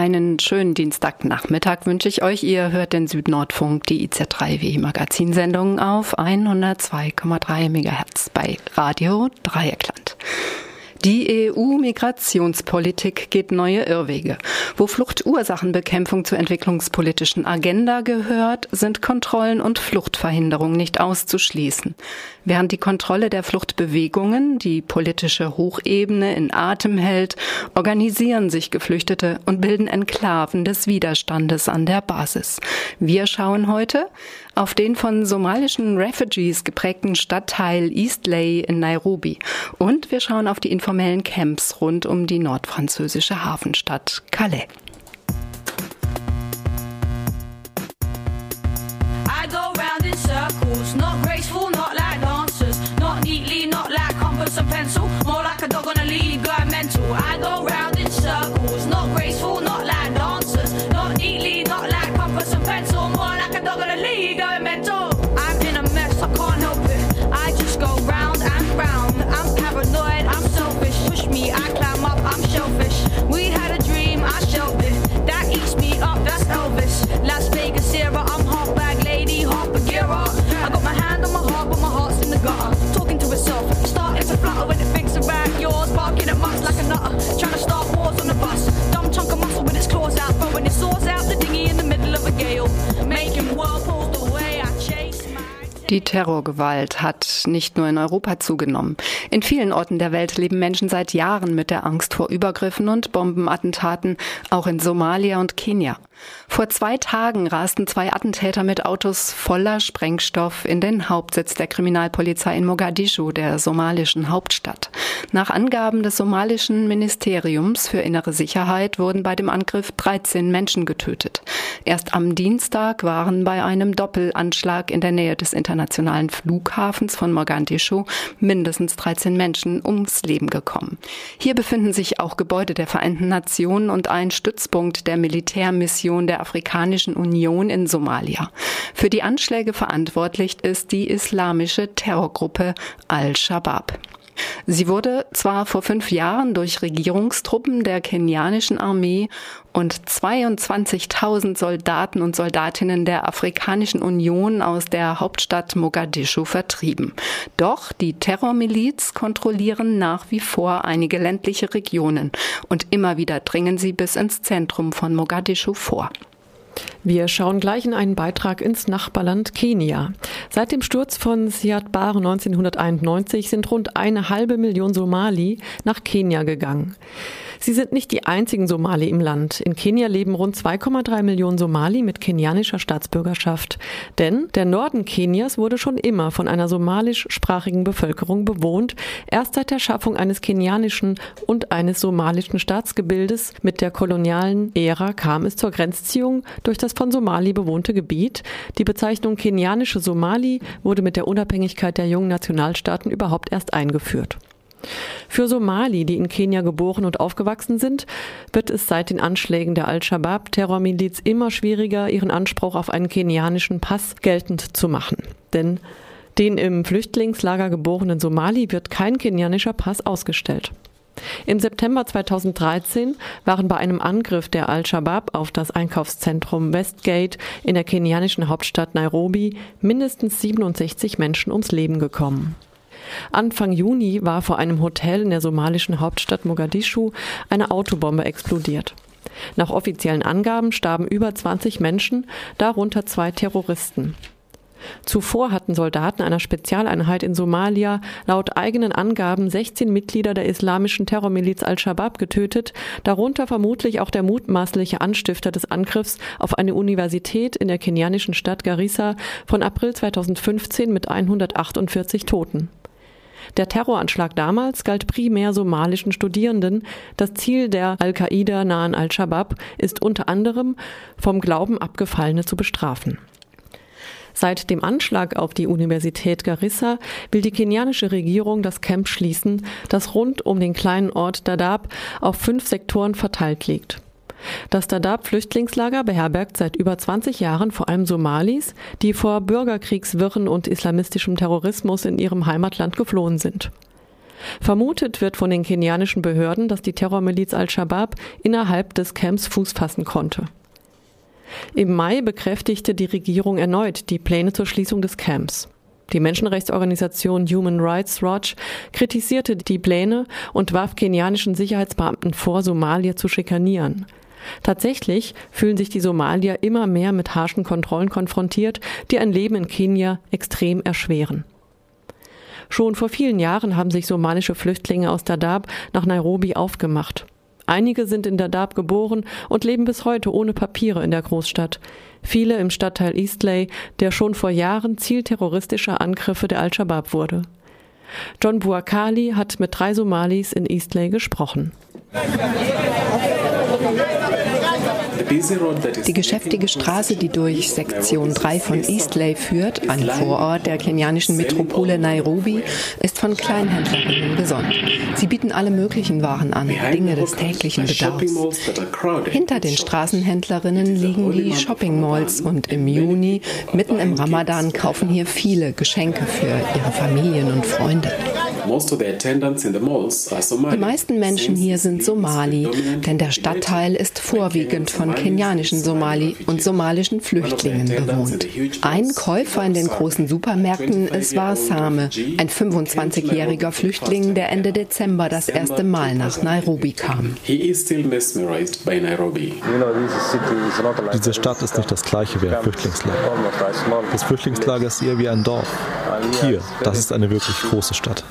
Einen schönen Dienstagnachmittag wünsche ich euch. Ihr hört den Südnordfunk, die IZ3W Magazinsendung auf 102,3 MHz bei Radio Dreieckland. Die EU-Migrationspolitik geht neue Irrwege. Wo Fluchtursachenbekämpfung zur entwicklungspolitischen Agenda gehört, sind Kontrollen und Fluchtverhinderung nicht auszuschließen. Während die Kontrolle der Fluchtbewegungen die politische Hochebene in Atem hält, organisieren sich Geflüchtete und bilden Enklaven des Widerstandes an der Basis. Wir schauen heute auf den von somalischen Refugees geprägten Stadtteil Eastley in Nairobi. Und wir schauen auf die informellen Camps rund um die nordfranzösische Hafenstadt Calais. Die Terrorgewalt hat nicht nur in Europa zugenommen. In vielen Orten der Welt leben Menschen seit Jahren mit der Angst vor Übergriffen und Bombenattentaten, auch in Somalia und Kenia. Vor zwei Tagen rasten zwei Attentäter mit Autos voller Sprengstoff in den Hauptsitz der Kriminalpolizei in Mogadischu, der somalischen Hauptstadt. Nach Angaben des somalischen Ministeriums für innere Sicherheit wurden bei dem Angriff 13 Menschen getötet. Erst am Dienstag waren bei einem Doppelanschlag in der Nähe des internationalen Flughafens von Mogadischu mindestens 13 Menschen ums Leben gekommen. Hier befinden sich auch Gebäude der Vereinten Nationen und ein Stützpunkt der Militärmission der Afrikanischen Union in Somalia. Für die Anschläge verantwortlich ist die islamische Terrorgruppe Al-Shabaab. Sie wurde zwar vor fünf Jahren durch Regierungstruppen der kenianischen Armee und 22.000 Soldaten und Soldatinnen der Afrikanischen Union aus der Hauptstadt Mogadischu vertrieben. Doch die Terrormiliz kontrollieren nach wie vor einige ländliche Regionen und immer wieder dringen sie bis ins Zentrum von Mogadischu vor. Wir schauen gleich in einen Beitrag ins Nachbarland Kenia. Seit dem Sturz von Siad Barre 1991 sind rund eine halbe Million Somali nach Kenia gegangen. Sie sind nicht die einzigen Somali im Land. In Kenia leben rund 2,3 Millionen Somali mit kenianischer Staatsbürgerschaft. Denn der Norden Kenias wurde schon immer von einer somalischsprachigen Bevölkerung bewohnt. Erst seit der Schaffung eines kenianischen und eines somalischen Staatsgebildes mit der kolonialen Ära kam es zur Grenzziehung durch das von Somali bewohnte Gebiet. Die Bezeichnung kenianische Somali wurde mit der Unabhängigkeit der jungen Nationalstaaten überhaupt erst eingeführt. Für Somali, die in Kenia geboren und aufgewachsen sind, wird es seit den Anschlägen der Al-Shabaab-Terrormiliz immer schwieriger, ihren Anspruch auf einen kenianischen Pass geltend zu machen. Denn den im Flüchtlingslager geborenen Somali wird kein kenianischer Pass ausgestellt. Im September 2013 waren bei einem Angriff der Al-Shabaab auf das Einkaufszentrum Westgate in der kenianischen Hauptstadt Nairobi mindestens 67 Menschen ums Leben gekommen. Anfang Juni war vor einem Hotel in der somalischen Hauptstadt Mogadischu eine Autobombe explodiert. Nach offiziellen Angaben starben über 20 Menschen, darunter zwei Terroristen. Zuvor hatten Soldaten einer Spezialeinheit in Somalia laut eigenen Angaben 16 Mitglieder der islamischen Terrormiliz Al-Shabaab getötet, darunter vermutlich auch der mutmaßliche Anstifter des Angriffs auf eine Universität in der kenianischen Stadt Garissa von April 2015 mit 148 Toten. Der Terroranschlag damals galt primär somalischen Studierenden. Das Ziel der Al-Qaida nahen Al-Shabaab ist unter anderem vom Glauben Abgefallene zu bestrafen. Seit dem Anschlag auf die Universität Garissa will die kenianische Regierung das Camp schließen, das rund um den kleinen Ort Dadaab auf fünf Sektoren verteilt liegt. Das Dadaab-Flüchtlingslager beherbergt seit über 20 Jahren vor allem Somalis, die vor Bürgerkriegswirren und islamistischem Terrorismus in ihrem Heimatland geflohen sind. Vermutet wird von den kenianischen Behörden, dass die Terrormiliz Al-Shabaab innerhalb des Camps Fuß fassen konnte. Im Mai bekräftigte die Regierung erneut die Pläne zur Schließung des Camps. Die Menschenrechtsorganisation Human Rights Watch kritisierte die Pläne und warf kenianischen Sicherheitsbeamten vor, Somalier zu schikanieren. Tatsächlich fühlen sich die Somalier immer mehr mit harschen Kontrollen konfrontiert, die ein Leben in Kenia extrem erschweren. Schon vor vielen Jahren haben sich somalische Flüchtlinge aus Dadaab nach Nairobi aufgemacht. Einige sind in Dadaab geboren und leben bis heute ohne Papiere in der Großstadt. Viele im Stadtteil Eastley, der schon vor Jahren Ziel terroristischer Angriffe der Al-Shabaab wurde. John Buakali hat mit drei Somalis in Eastley gesprochen. 食べて! Die geschäftige Straße, die durch Sektion 3 von Eastley führt, ein Vorort der kenianischen Metropole Nairobi, ist von Kleinhändlerinnen gesonnt. Sie bieten alle möglichen Waren an, Dinge des täglichen Bedarfs. Hinter den Straßenhändlerinnen liegen die Shopping Malls und im Juni, mitten im Ramadan, kaufen hier viele Geschenke für ihre Familien und Freunde. Die meisten Menschen hier sind Somali, denn der Stadtteil ist vorwiegend von kenianischen Somali und somalischen Flüchtlingen bewohnt. Ein Käufer in den großen Supermärkten ist Warsame, ein 25-jähriger Flüchtling, der Ende Dezember das erste Mal nach Nairobi kam. Diese Stadt ist nicht das gleiche wie ein Flüchtlingslager. Das Flüchtlingslager ist eher wie ein Dorf. Hier, das ist eine wirklich große Stadt.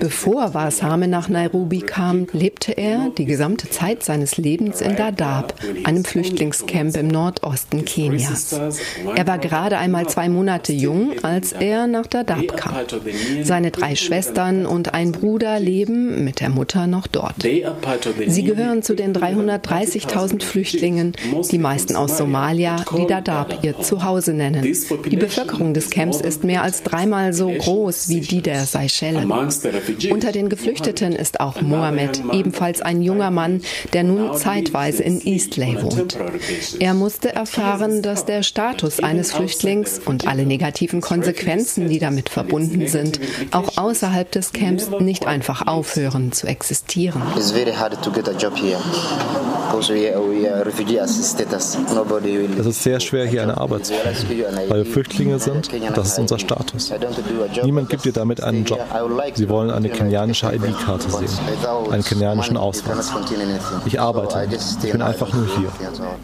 Bevor Warsame nach Nairobi kam, lebte er die gesamte Zeit seines Lebens in Dadaab, einem Flüchtlingscamp im Nordosten Kenias. Er war gerade einmal zwei Monate jung, als er nach Dadaab kam. Seine drei Schwestern und ein Bruder leben mit der Mutter noch dort. Sie gehören zu den 330.000 Flüchtlingen, die meisten aus Somalia, die Dadaab ihr Zuhause nennen. Die Bevölkerung des Camps ist mehr als dreimal so groß wie die der Seychellen. Unter den Geflüchteten ist auch Mohammed, ebenfalls ein junger Mann, der nun zeitweise in Eastley wohnt. Er musste erfahren, dass der Status eines Flüchtlings und alle negativen Konsequenzen, die damit verbunden sind, auch außerhalb des Camps nicht einfach aufhören zu existieren. Es ist sehr schwer, hier eine Arbeit zu finden, weil wir Flüchtlinge sind. Das ist unser Status. Niemand gibt dir damit einen Job. Sie wollen eine kenianische ID-Karte sehen, einen kenianischen Ausweis. Ich arbeite Ich bin einfach nur hier.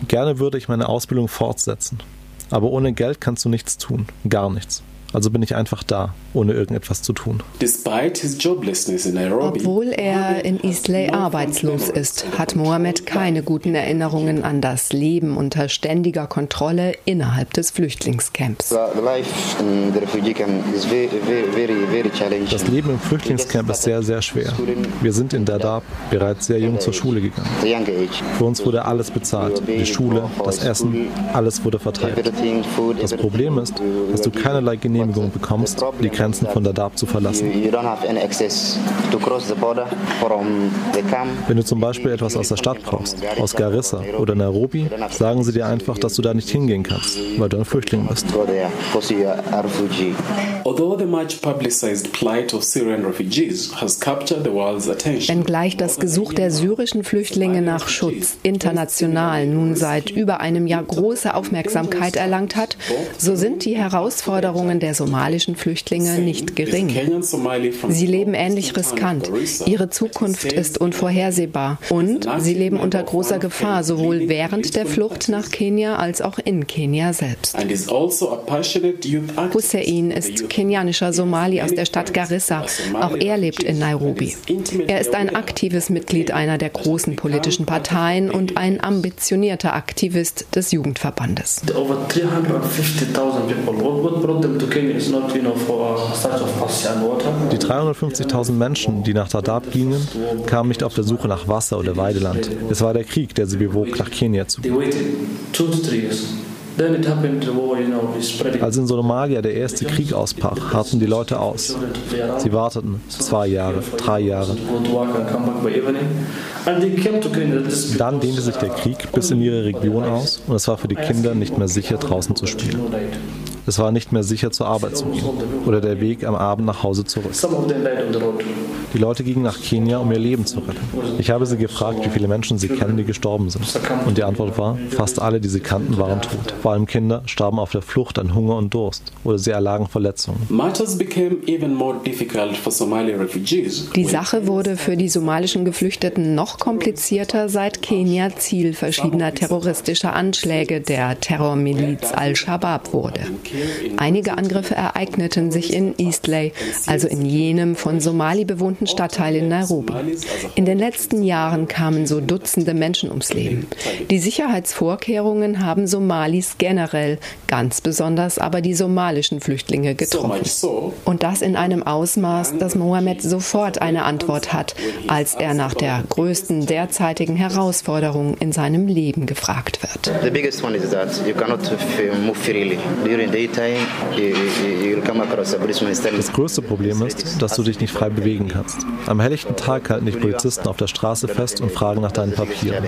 Gerne würde ich meine Ausbildung fortsetzen. Aber ohne Geld kannst du nichts tun. Gar nichts. Also bin ich einfach da, ohne irgendetwas zu tun. Obwohl er in Eastley arbeitslos ist, hat Mohammed keine guten Erinnerungen an das Leben unter ständiger Kontrolle innerhalb des Flüchtlingscamps. Das Leben im Flüchtlingscamp ist sehr, sehr schwer. Wir sind in Dadaab bereits sehr jung zur Schule gegangen. Für uns wurde alles bezahlt. Die Schule, das Essen, alles wurde verteilt. Das Problem ist, dass du keinerlei Genehmigung Genehmigung bekommst, die Grenzen von Dadaab zu verlassen. Wenn du zum Beispiel etwas aus der Stadt brauchst, aus Garissa oder Nairobi, sagen sie dir einfach, dass du da nicht hingehen kannst, weil du ein Flüchtling bist. Wenngleich das Gesuch der syrischen Flüchtlinge nach Schutz international nun seit über einem Jahr große Aufmerksamkeit erlangt hat, so sind die Herausforderungen der der somalischen Flüchtlinge nicht gering. Sie leben ähnlich riskant. Ihre Zukunft ist unvorhersehbar und sie leben unter großer Gefahr, sowohl während der Flucht nach Kenia als auch in Kenia selbst. Also Hussein ist kenianischer Somali aus der Stadt Garissa. Auch er lebt in Nairobi. Er ist ein aktives Mitglied einer der großen politischen Parteien und ein ambitionierter Aktivist des Jugendverbandes. Over 350.000 people. What brought them to Kenya? Die 350.000 Menschen, die nach Dadaab gingen, kamen nicht auf der Suche nach Wasser oder Weideland. Es war der Krieg, der sie bewog, nach Kenia zu gehen. Als in Somalia der erste Krieg ausbrach, harrten die Leute aus. Sie warteten zwei Jahre, drei Jahre. Dann dehnte sich der Krieg bis in ihre Region aus und es war für die Kinder nicht mehr sicher, draußen zu spielen. Es war nicht mehr sicher, zur Arbeit zu gehen oder der Weg am Abend nach Hause zurück. Die Leute gingen nach Kenia, um ihr Leben zu retten. Ich habe sie gefragt, wie viele Menschen sie kennen, die gestorben sind. Und die Antwort war, fast alle, die sie kannten, waren tot. Vor allem Kinder starben auf der Flucht an Hunger und Durst oder sie erlagen Verletzungen. Die Sache wurde für die somalischen Geflüchteten noch komplizierter, seit Kenia Ziel verschiedener terroristischer Anschläge der Terrormiliz Al-Shabaab wurde. Einige Angriffe ereigneten sich in Eastley, also in jenem von Somali bewohnten Stadtteil in Nairobi. In den letzten Jahren kamen so Dutzende Menschen ums Leben. Die Sicherheitsvorkehrungen haben Somalis generell, ganz besonders aber die somalischen Flüchtlinge getroffen. Und das in einem Ausmaß, dass Mohammed sofort eine Antwort hat, als er nach der größten derzeitigen Herausforderung in seinem Leben gefragt wird. The biggest one is that you cannot move freely. Das größte Problem ist, dass du dich nicht frei bewegen kannst. Am helllichten Tag halten dich Polizisten auf der Straße fest und fragen nach deinen Papieren.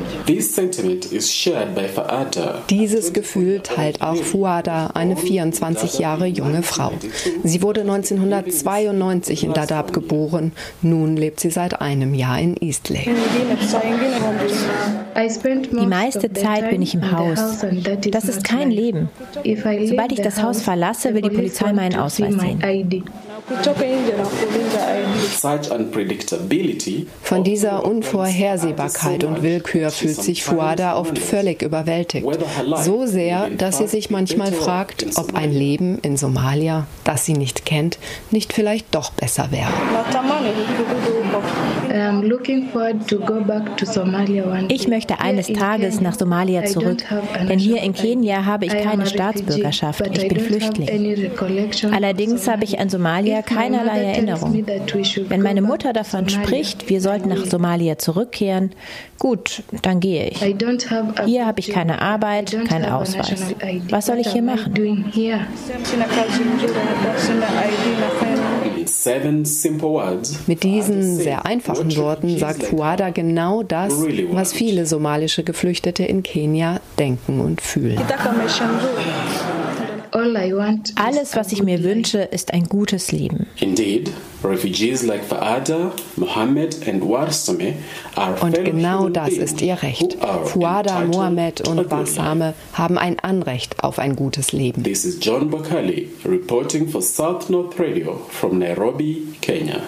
Dieses Gefühl teilt auch Fuada, eine 24 Jahre junge Frau. Sie wurde 1992 in Dadaab geboren. Nun lebt sie seit einem Jahr in Eastlake. Die meiste Zeit bin ich im Haus. Das ist kein Leben. Sobald ich das Haus verlasse, will die Polizei meinen Ausweis sehen. Von dieser Unvorhersehbarkeit und Willkür fühlt sich Fuada oft völlig überwältigt. So sehr, dass sie sich manchmal fragt, ob ein Leben in Somalia, das sie nicht kennt, nicht vielleicht doch besser wäre. Ich möchte eines Tages nach Somalia zurück, denn hier in Kenia habe ich keine Staatsbürgerschaft. Ich bin Flüchtling. Allerdings habe ich an Somalia keinerlei Erinnerung. Wenn meine Mutter davon spricht, wir sollten nach Somalia zurückkehren, gut, dann gehe ich. Hier habe ich keine Arbeit, keinen Ausweis. Was soll ich hier machen? Mit diesen sehr einfachen Worten sagt Fuada genau das, was viele somalische Geflüchtete in Kenia denken und fühlen. Alles, was ich mir wünsche, ist ein gutes Leben. Und genau das ist ihr Recht. Fuada, Mohammed und Barsame haben ein Anrecht auf ein gutes Leben. This is John Bakali reporting for South North Radio from Nairobi, Kenya.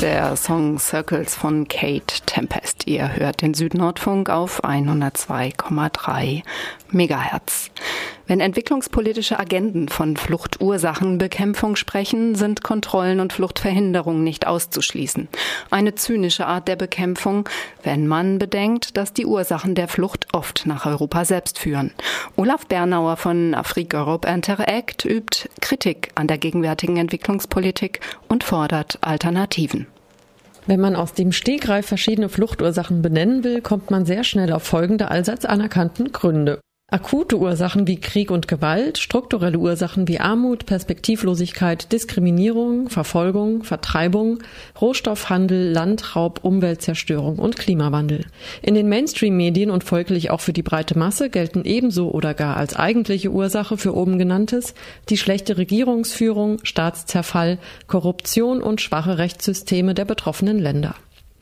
Der Song Circles von Kate Tempest. Ihr hört den Südnordfunk auf 102,3 Megahertz. Wenn entwicklungspolitische Agenden von Fluchtursachenbekämpfung sprechen, sind Kontrollen und Fluchtverhinderung nicht auszuschließen. Eine zynische Art der Bekämpfung, wenn man bedenkt, dass die Ursachen der Flucht oft nach Europa selbst führen. Olaf Bernauer von Afrique Europe Interact übt Kritik an der gegenwärtigen Entwicklungspolitik und fordert Alternativen. Wenn man aus dem Stegreif verschiedene Fluchtursachen benennen will, kommt man sehr schnell auf folgende allseits anerkannten Gründe. Akute Ursachen wie Krieg und Gewalt, strukturelle Ursachen wie Armut, Perspektivlosigkeit, Diskriminierung, Verfolgung, Vertreibung, Rohstoffhandel, Landraub, Umweltzerstörung und Klimawandel. In den Mainstream-Medien und folglich auch für die breite Masse gelten ebenso oder gar als eigentliche Ursache für oben genanntes die schlechte Regierungsführung, Staatszerfall, Korruption und schwache Rechtssysteme der betroffenen Länder.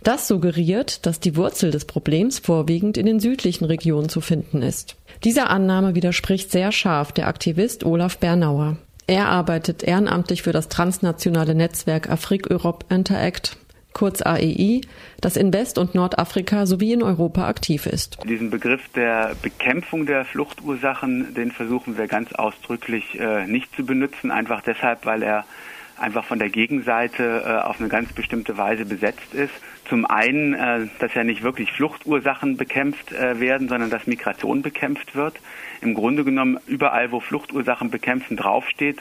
Das suggeriert, dass die Wurzel des Problems vorwiegend in den südlichen Regionen zu finden ist. Dieser Annahme widerspricht sehr scharf der Aktivist Olaf Bernauer. Er arbeitet ehrenamtlich für das transnationale Netzwerk Afrique Europe Interact, kurz AEI, das in West- und Nordafrika sowie in Europa aktiv ist. Diesen Begriff der Bekämpfung der Fluchtursachen, den versuchen wir ganz ausdrücklich äh, nicht zu benutzen, einfach deshalb, weil er einfach von der Gegenseite äh, auf eine ganz bestimmte Weise besetzt ist. Zum einen, äh, dass ja nicht wirklich Fluchtursachen bekämpft äh, werden, sondern dass Migration bekämpft wird. Im Grunde genommen, überall, wo Fluchtursachen bekämpfen draufsteht,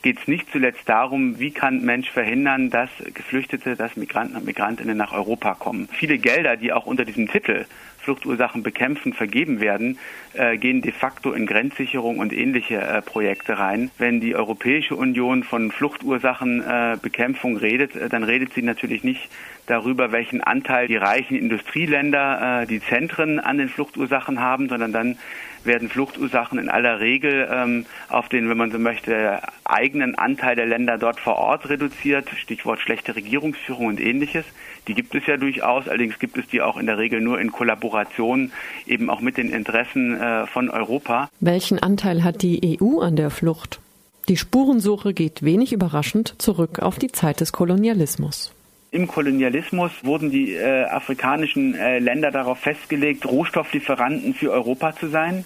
geht es nicht zuletzt darum, wie kann Mensch verhindern, dass Geflüchtete, dass Migranten und Migrantinnen nach Europa kommen. Viele Gelder, die auch unter diesem Titel Fluchtursachen bekämpfen vergeben werden, äh, gehen de facto in Grenzsicherung und ähnliche äh, Projekte rein. Wenn die Europäische Union von Fluchtursachenbekämpfung äh, redet, äh, dann redet sie natürlich nicht darüber, welchen Anteil die reichen Industrieländer, äh, die Zentren an den Fluchtursachen haben, sondern dann werden Fluchtursachen in aller Regel ähm, auf den, wenn man so möchte, eigenen Anteil der Länder dort vor Ort reduziert. Stichwort schlechte Regierungsführung und ähnliches. Die gibt es ja durchaus, allerdings gibt es die auch in der Regel nur in Kollaboration eben auch mit den Interessen äh, von Europa. Welchen Anteil hat die EU an der Flucht? Die Spurensuche geht wenig überraschend zurück auf die Zeit des Kolonialismus. Im Kolonialismus wurden die äh, afrikanischen äh, Länder darauf festgelegt, Rohstofflieferanten für Europa zu sein.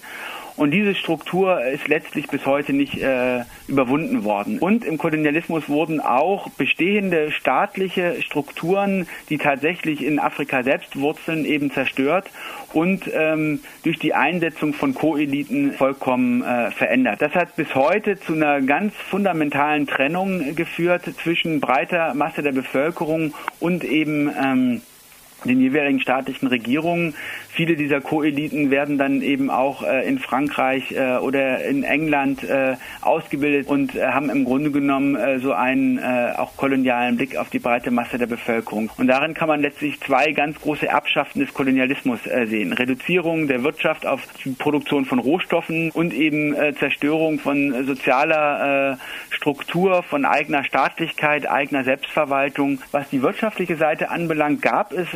Und diese Struktur ist letztlich bis heute nicht äh, überwunden worden. Und im Kolonialismus wurden auch bestehende staatliche Strukturen, die tatsächlich in Afrika selbst wurzeln, eben zerstört und ähm, durch die Einsetzung von Koeliten vollkommen äh, verändert. Das hat bis heute zu einer ganz fundamentalen Trennung geführt zwischen breiter Masse der Bevölkerung und eben ähm, den jeweiligen staatlichen Regierungen. Viele dieser Koeliten werden dann eben auch äh, in Frankreich äh, oder in England äh, ausgebildet und äh, haben im Grunde genommen äh, so einen äh, auch kolonialen Blick auf die breite Masse der Bevölkerung. Und darin kann man letztlich zwei ganz große Erbschaften des Kolonialismus sehen. Reduzierung der Wirtschaft auf die Produktion von Rohstoffen und eben Zerstörung von sozialer Struktur, von eigener Staatlichkeit, eigener Selbstverwaltung. Was die wirtschaftliche Seite anbelangt, gab es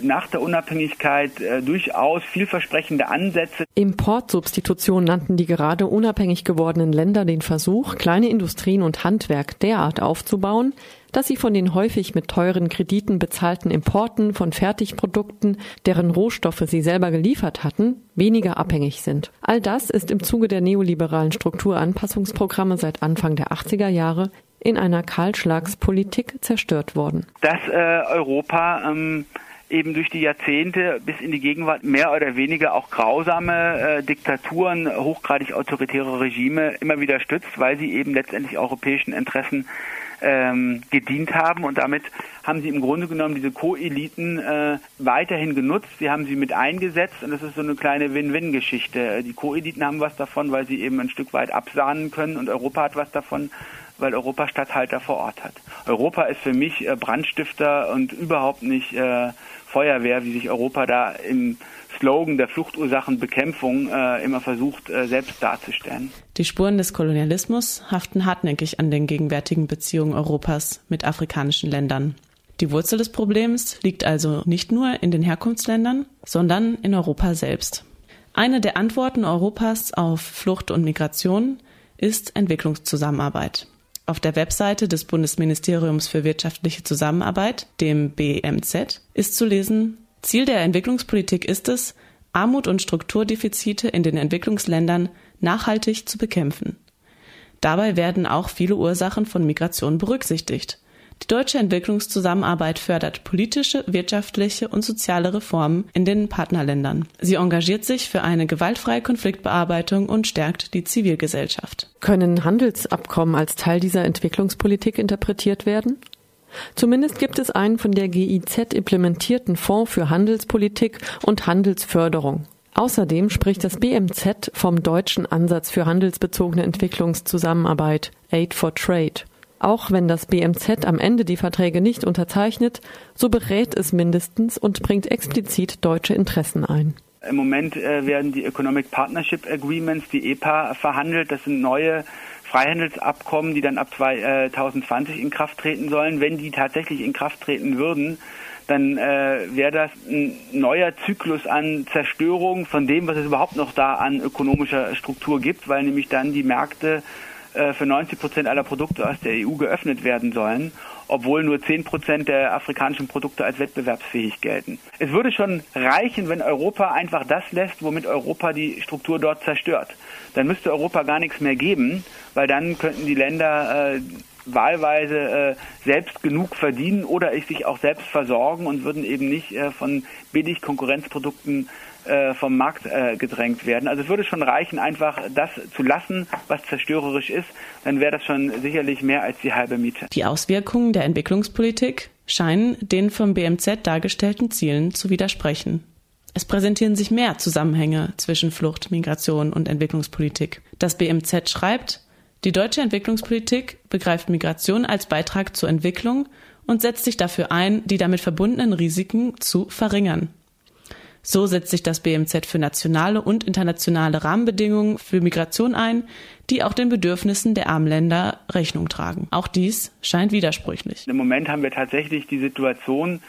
nach der Unabhängigkeit durchaus vielversprechende Ansätze. Importsubstitution nannten die gerade unabhängig gewordenen Länder den Versuch, kleine Industrien und Handwerk derart aufzubauen, dass sie von den häufig mit teuren Krediten bezahlten Importen von Fertigprodukten, deren Rohstoffe sie selber geliefert hatten, weniger abhängig sind. All das ist im Zuge der neoliberalen Strukturanpassungsprogramme seit Anfang der 80er Jahre in einer Kahlschlagspolitik zerstört worden. Dass äh, Europa ähm eben durch die Jahrzehnte bis in die Gegenwart mehr oder weniger auch grausame äh, Diktaturen, hochgradig autoritäre Regime immer wieder stützt, weil sie eben letztendlich europäischen Interessen ähm, gedient haben und damit haben sie im Grunde genommen diese Co-Eliten äh, weiterhin genutzt. Sie haben sie mit eingesetzt und das ist so eine kleine Win-Win-Geschichte. Die Co-Eliten haben was davon, weil sie eben ein Stück weit absahnen können und Europa hat was davon, weil Europa Statthalter vor Ort hat. Europa ist für mich äh, Brandstifter und überhaupt nicht äh, Feuerwehr, wie sich Europa da im Slogan der Fluchtursachenbekämpfung äh, immer versucht, äh, selbst darzustellen. Die Spuren des Kolonialismus haften hartnäckig an den gegenwärtigen Beziehungen Europas mit afrikanischen Ländern. Die Wurzel des Problems liegt also nicht nur in den Herkunftsländern, sondern in Europa selbst. Eine der Antworten Europas auf Flucht und Migration ist Entwicklungszusammenarbeit. Auf der Webseite des Bundesministeriums für wirtschaftliche Zusammenarbeit, dem BMZ, ist zu lesen, Ziel der Entwicklungspolitik ist es, Armut und Strukturdefizite in den Entwicklungsländern nachhaltig zu bekämpfen. Dabei werden auch viele Ursachen von Migration berücksichtigt, die deutsche Entwicklungszusammenarbeit fördert politische, wirtschaftliche und soziale Reformen in den Partnerländern. Sie engagiert sich für eine gewaltfreie Konfliktbearbeitung und stärkt die Zivilgesellschaft. Können Handelsabkommen als Teil dieser Entwicklungspolitik interpretiert werden? Zumindest gibt es einen von der GIZ implementierten Fonds für Handelspolitik und Handelsförderung. Außerdem spricht das BMZ vom deutschen Ansatz für handelsbezogene Entwicklungszusammenarbeit Aid for Trade. Auch wenn das BMZ am Ende die Verträge nicht unterzeichnet, so berät es mindestens und bringt explizit deutsche Interessen ein. Im Moment äh, werden die Economic Partnership Agreements, die EPA, verhandelt. Das sind neue Freihandelsabkommen, die dann ab 2020 in Kraft treten sollen. Wenn die tatsächlich in Kraft treten würden, dann äh, wäre das ein neuer Zyklus an Zerstörung von dem, was es überhaupt noch da an ökonomischer Struktur gibt, weil nämlich dann die Märkte äh, für 90 Prozent aller Produkte aus der EU geöffnet werden sollen, obwohl nur 10 Prozent der afrikanischen Produkte als wettbewerbsfähig gelten. Es würde schon reichen, wenn Europa einfach das lässt, womit Europa die Struktur dort zerstört. Dann müsste Europa gar nichts mehr geben, weil dann könnten die Länder äh, wahlweise äh, selbst genug verdienen oder sich auch selbst versorgen und würden eben nicht äh, von billig Konkurrenzprodukten äh, vom Markt äh, gedrängt werden. Also es würde schon reichen, einfach das zu lassen, was zerstörerisch ist. Dann wäre das schon sicherlich mehr als die halbe Miete. Die Auswirkungen der Entwicklungspolitik scheinen den vom BMZ dargestellten Zielen zu widersprechen. Es präsentieren sich mehr Zusammenhänge zwischen Flucht, Migration und Entwicklungspolitik. Das BMZ schreibt, die deutsche Entwicklungspolitik begreift Migration als Beitrag zur Entwicklung und setzt sich dafür ein, die damit verbundenen Risiken zu verringern. So setzt sich das BMZ für nationale und internationale Rahmenbedingungen für Migration ein, die auch den Bedürfnissen der armen Länder Rechnung tragen. Auch dies scheint widersprüchlich. Im Moment haben wir tatsächlich die Situation,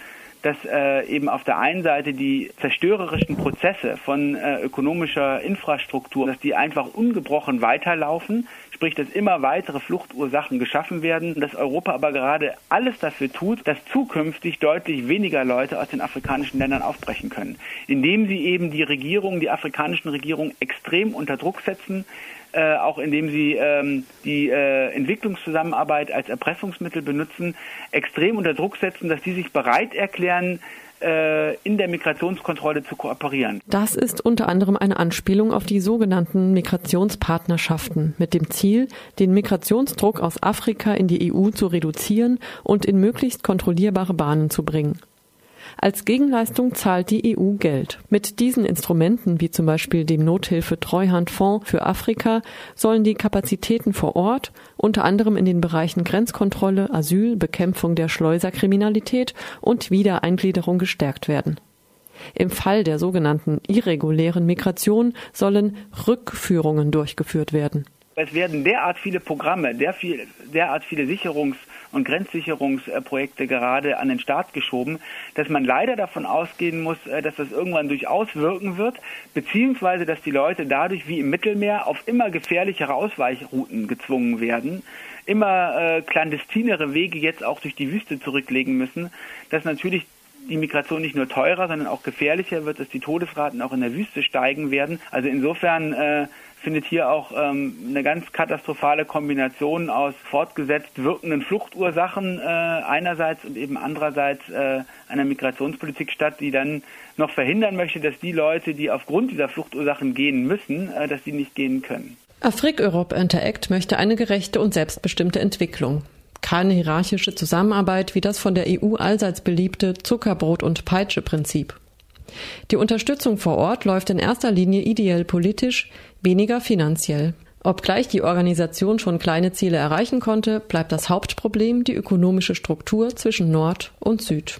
dass äh, eben auf der einen Seite die zerstörerischen Prozesse von äh, ökonomischer Infrastruktur, dass die einfach ungebrochen weiterlaufen, sprich, dass immer weitere Fluchtursachen geschaffen werden, dass Europa aber gerade alles dafür tut, dass zukünftig deutlich weniger Leute aus den afrikanischen Ländern aufbrechen können, indem sie eben die Regierung, die afrikanischen Regierungen extrem unter Druck setzen, äh, auch indem sie ähm, die äh, Entwicklungszusammenarbeit als Erpressungsmittel benutzen, extrem unter Druck setzen, dass die sich bereit erklären, in der Migrationskontrolle zu kooperieren. Das ist unter anderem eine Anspielung auf die sogenannten Migrationspartnerschaften mit dem Ziel, den Migrationsdruck aus Afrika in die EU zu reduzieren und in möglichst kontrollierbare Bahnen zu bringen. Als Gegenleistung zahlt die EU Geld. Mit diesen Instrumenten, wie zum Beispiel dem Nothilfe-Treuhandfonds für Afrika, sollen die Kapazitäten vor Ort, unter anderem in den Bereichen Grenzkontrolle, Asyl, Bekämpfung der Schleuserkriminalität und Wiedereingliederung gestärkt werden. Im Fall der sogenannten irregulären Migration sollen Rückführungen durchgeführt werden. Es werden derart viele Programme, derart viele Sicherungs- und Grenzsicherungsprojekte gerade an den Start geschoben, dass man leider davon ausgehen muss, äh, dass das irgendwann durchaus wirken wird, beziehungsweise dass die Leute dadurch wie im Mittelmeer auf immer gefährlichere Ausweichrouten gezwungen werden, immer äh, clandestinere Wege jetzt auch durch die Wüste zurücklegen müssen, dass natürlich die Migration nicht nur teurer, sondern auch gefährlicher wird, dass die Todesraten auch in der Wüste steigen werden. Also insofern äh, findet hier auch ähm, eine ganz katastrophale Kombination aus fortgesetzt wirkenden Fluchtursachen äh, einerseits und eben andererseits äh, einer Migrationspolitik statt, die dann noch verhindern möchte, dass die Leute, die aufgrund dieser Fluchtursachen gehen müssen, äh, dass die nicht gehen können. Afrik Europe Interact möchte eine gerechte und selbstbestimmte Entwicklung. Keine hierarchische Zusammenarbeit wie das von der EU allseits beliebte Zuckerbrot- und Peitsche-Prinzip. Die Unterstützung vor Ort läuft in erster Linie ideell politisch, weniger finanziell. Obgleich die Organisation schon kleine Ziele erreichen konnte, bleibt das Hauptproblem die ökonomische Struktur zwischen Nord und Süd.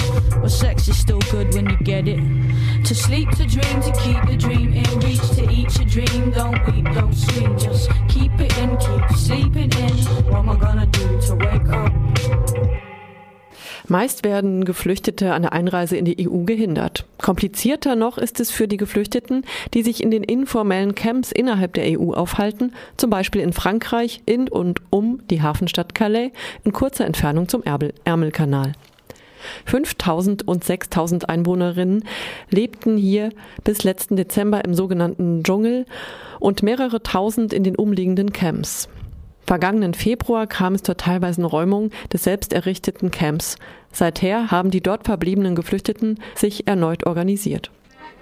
But sex is still good when you get it. To sleep, to dream, to keep the dream in reach, to eat your dream. Don't weep, don't scream, just keep it in, keep sleeping in. What am I gonna do to wake up? Meist werden Geflüchtete an der Einreise in die EU gehindert. Komplizierter noch ist es für die Geflüchteten, die sich in den informellen Camps innerhalb der EU aufhalten, zum Beispiel in Frankreich, in und um die Hafenstadt Calais, in kurzer Entfernung zum Ärmelkanal. 5000 und 6000 Einwohnerinnen lebten hier bis letzten Dezember im sogenannten Dschungel und mehrere tausend in den umliegenden Camps. Vergangenen Februar kam es zur teilweisen Räumung des selbst errichteten Camps. Seither haben die dort verbliebenen Geflüchteten sich erneut organisiert.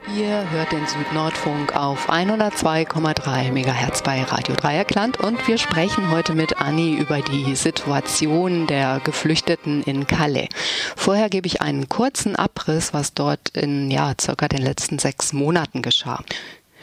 Ihr hört den Südnordfunk auf 102,3 MHz bei Radio Dreieckland und wir sprechen heute mit Anni über die Situation der Geflüchteten in Calais. Vorher gebe ich einen kurzen Abriss, was dort in ja circa den letzten sechs Monaten geschah.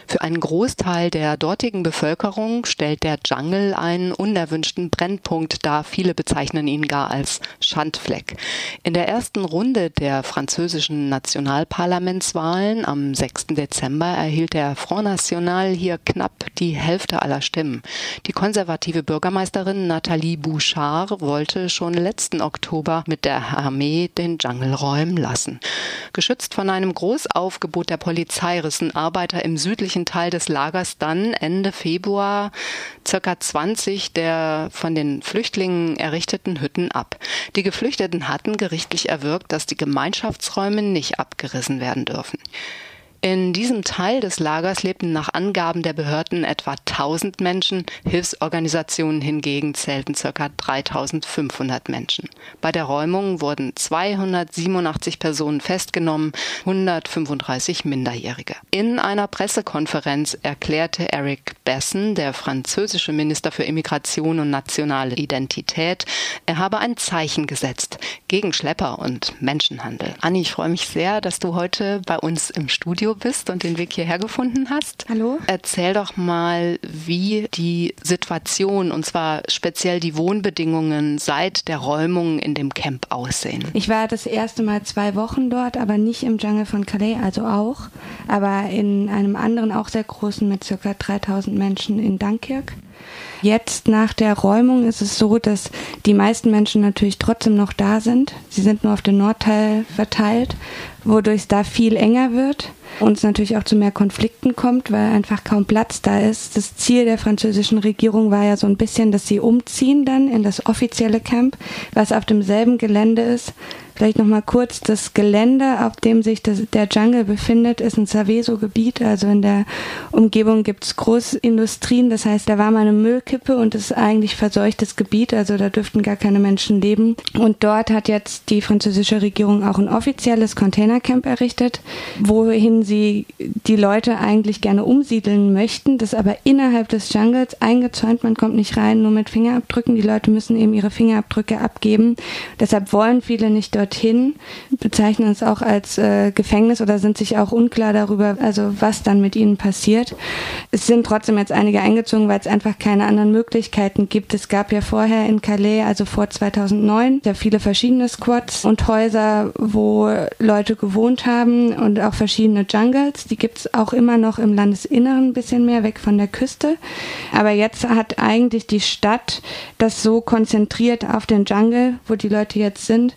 Für einen Großteil der dortigen Bevölkerung stellt der Jungle einen unerwünschten Brennpunkt dar. Viele bezeichnen ihn gar als Schandfleck. In der ersten Runde der französischen Nationalparlamentswahlen am 6. Dezember erhielt der Front National hier knapp die Hälfte aller Stimmen. Die konservative Bürgermeisterin Nathalie Bouchard wollte schon letzten Oktober mit der Armee den Jungle räumen lassen. Geschützt von einem Großaufgebot der Polizei rissen Arbeiter im südlichen südlichen Teil des Lagers dann Ende Februar circa 20 der von den Flüchtlingen errichteten Hütten ab. Die Geflüchteten hatten gerichtlich erwirkt, dass die Gemeinschaftsräume nicht abgerissen werden dürfen. In diesem Teil des Lagers lebten nach Angaben der Behörden etwa 1000 Menschen, Hilfsorganisationen hingegen zählten ca. 3500 Menschen. Bei der Räumung wurden 287 Personen festgenommen, 135 Minderjährige. In einer Pressekonferenz erklärte Eric Besson, der französische Minister für Immigration und nationale Identität, er habe ein Zeichen gesetzt gegen Schlepper und Menschenhandel. Anni, ich freue mich sehr, dass du heute bei uns im Studio bist und den Weg hierher gefunden hast. Hallo. Erzähl doch mal, wie die Situation und zwar speziell die Wohnbedingungen seit der Räumung in dem Camp aussehen. Ich war das erste Mal zwei Wochen dort, aber nicht im Jungle von Calais, also auch, aber in einem anderen, auch sehr großen mit ca. 3000 Menschen in Dunkirk. Jetzt nach der Räumung ist es so, dass die meisten Menschen natürlich trotzdem noch da sind. Sie sind nur auf den Nordteil verteilt, wodurch es da viel enger wird und es natürlich auch zu mehr Konflikten kommt, weil einfach kaum Platz da ist. Das Ziel der französischen Regierung war ja so ein bisschen, dass sie umziehen dann in das offizielle Camp, was auf demselben Gelände ist. Vielleicht nochmal kurz, das Gelände, auf dem sich das, der Jungle befindet, ist ein Saveso-Gebiet. Also in der Umgebung gibt es Großindustrien. Das heißt, da war mal eine Müllkippe und es ist eigentlich verseuchtes Gebiet. Also da dürften gar keine Menschen leben. Und dort hat jetzt die französische Regierung auch ein offizielles Containercamp errichtet, wohin sie die Leute eigentlich gerne umsiedeln möchten, das aber innerhalb des Jungles eingezäunt, man kommt nicht rein, nur mit Fingerabdrücken, die Leute müssen eben ihre Fingerabdrücke abgeben. Deshalb wollen viele nicht dorthin, bezeichnen es auch als äh, Gefängnis oder sind sich auch unklar darüber, also was dann mit ihnen passiert. Es sind trotzdem jetzt einige eingezogen, weil es einfach keine anderen Möglichkeiten gibt. Es gab ja vorher in Calais, also vor 2009, ja viele verschiedene Squads und Häuser, wo Leute gewohnt haben und auch verschiedene Jungles. Die gibt es auch immer noch im Landesinneren ein bisschen mehr, weg von der Küste. Aber jetzt hat eigentlich die Stadt das so konzentriert auf den Jungle, wo die Leute jetzt sind.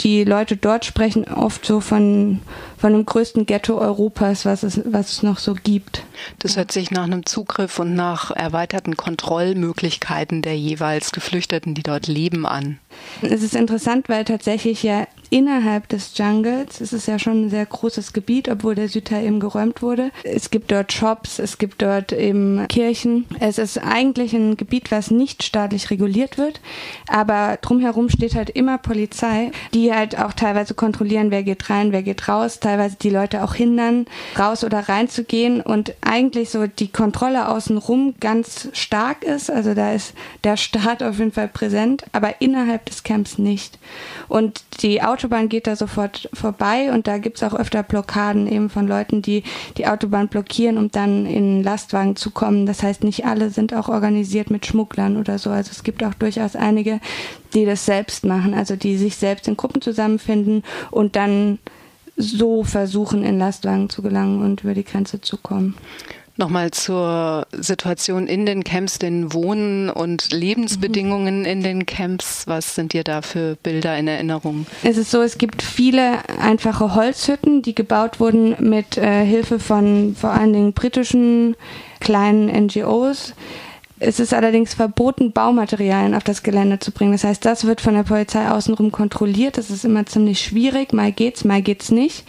Die Leute dort sprechen oft so von von dem größten Ghetto Europas, was es, was es noch so gibt. Das hört sich nach einem Zugriff und nach erweiterten Kontrollmöglichkeiten der jeweils Geflüchteten, die dort leben, an. Es ist interessant, weil tatsächlich ja innerhalb des Jungles, es ist ja schon ein sehr großes Gebiet, obwohl der Südteil eben geräumt wurde. Es gibt dort Shops, es gibt dort eben Kirchen. Es ist eigentlich ein Gebiet, was nicht staatlich reguliert wird, aber drumherum steht halt immer Polizei, die halt auch teilweise kontrollieren, wer geht rein, wer geht raus, teilweise die Leute auch hindern, raus oder rein zu gehen und eigentlich so die Kontrolle außenrum ganz stark ist. Also da ist der Staat auf jeden Fall präsent, aber innerhalb des Camps nicht. Und die Autobahn geht da sofort vorbei und da gibt's auch öfter Blockaden eben von Leuten, die die Autobahn blockieren, um dann in Lastwagen zu kommen. Das heißt, nicht alle sind auch organisiert mit Schmugglern oder so. Also es gibt auch durchaus einige, die das selbst machen, also die sich selbst in Gruppen zusammenfinden und dann so versuchen, in Lastwagen zu gelangen und über die Grenze zu kommen. Nochmal zur Situation in den Camps, den Wohnen und Lebensbedingungen in den Camps. Was sind dir da für Bilder in Erinnerung? Es ist so, es gibt viele einfache Holzhütten, die gebaut wurden mit äh, Hilfe von vor allen Dingen britischen kleinen NGOs. Es ist allerdings verboten, Baumaterialien auf das Gelände zu bringen. Das heißt, das wird von der Polizei außenrum kontrolliert. Das ist immer ziemlich schwierig. Mal geht's, mal geht's nicht.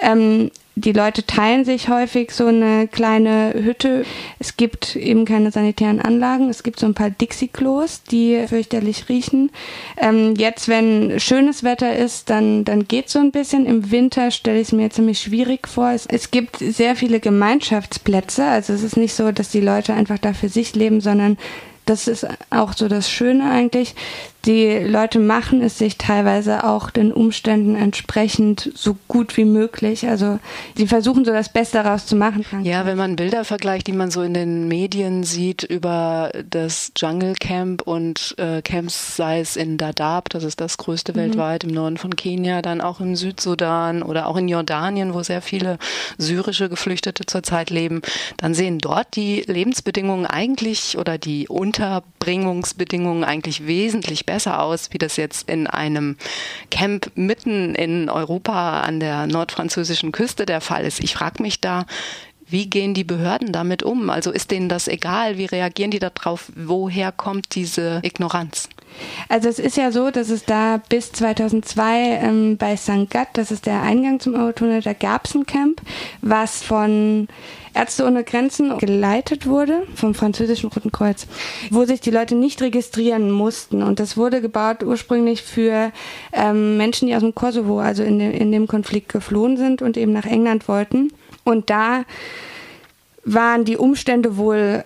Ähm, die Leute teilen sich häufig so eine kleine Hütte. Es gibt eben keine sanitären Anlagen. Es gibt so ein paar Dixie-Klos, die fürchterlich riechen. Ähm, jetzt, wenn schönes Wetter ist, dann, dann geht so ein bisschen. Im Winter stelle ich es mir ziemlich schwierig vor. Es, es gibt sehr viele Gemeinschaftsplätze. Also es ist nicht so, dass die Leute einfach da für sich leben, sondern das ist auch so das Schöne eigentlich die Leute machen es sich teilweise auch den Umständen entsprechend so gut wie möglich. Also sie versuchen so das Beste daraus zu machen. Ja, wenn man Bilder vergleicht, die man so in den Medien sieht über das Jungle Camp und äh, Camps, sei es in Dadaab, das ist das größte mhm. weltweit im Norden von Kenia, dann auch im Südsudan oder auch in Jordanien, wo sehr viele syrische Geflüchtete zurzeit leben, dann sehen dort die Lebensbedingungen eigentlich oder die Unterbringungsbedingungen eigentlich wesentlich besser besser aus, wie das jetzt in einem Camp mitten in Europa an der nordfranzösischen Küste der Fall ist. Ich frage mich da, wie gehen die Behörden damit um? Also ist denen das egal? Wie reagieren die darauf? Woher kommt diese Ignoranz? Also es ist ja so, dass es da bis 2002 ähm, bei St. Gat, das ist der Eingang zum Eurotunnel, da gab es ein Camp, was von Ärzte ohne Grenzen geleitet wurde vom französischen Roten Kreuz, wo sich die Leute nicht registrieren mussten. Und das wurde gebaut ursprünglich für ähm, Menschen, die aus dem Kosovo, also in, de in dem Konflikt geflohen sind und eben nach England wollten. Und da waren die Umstände wohl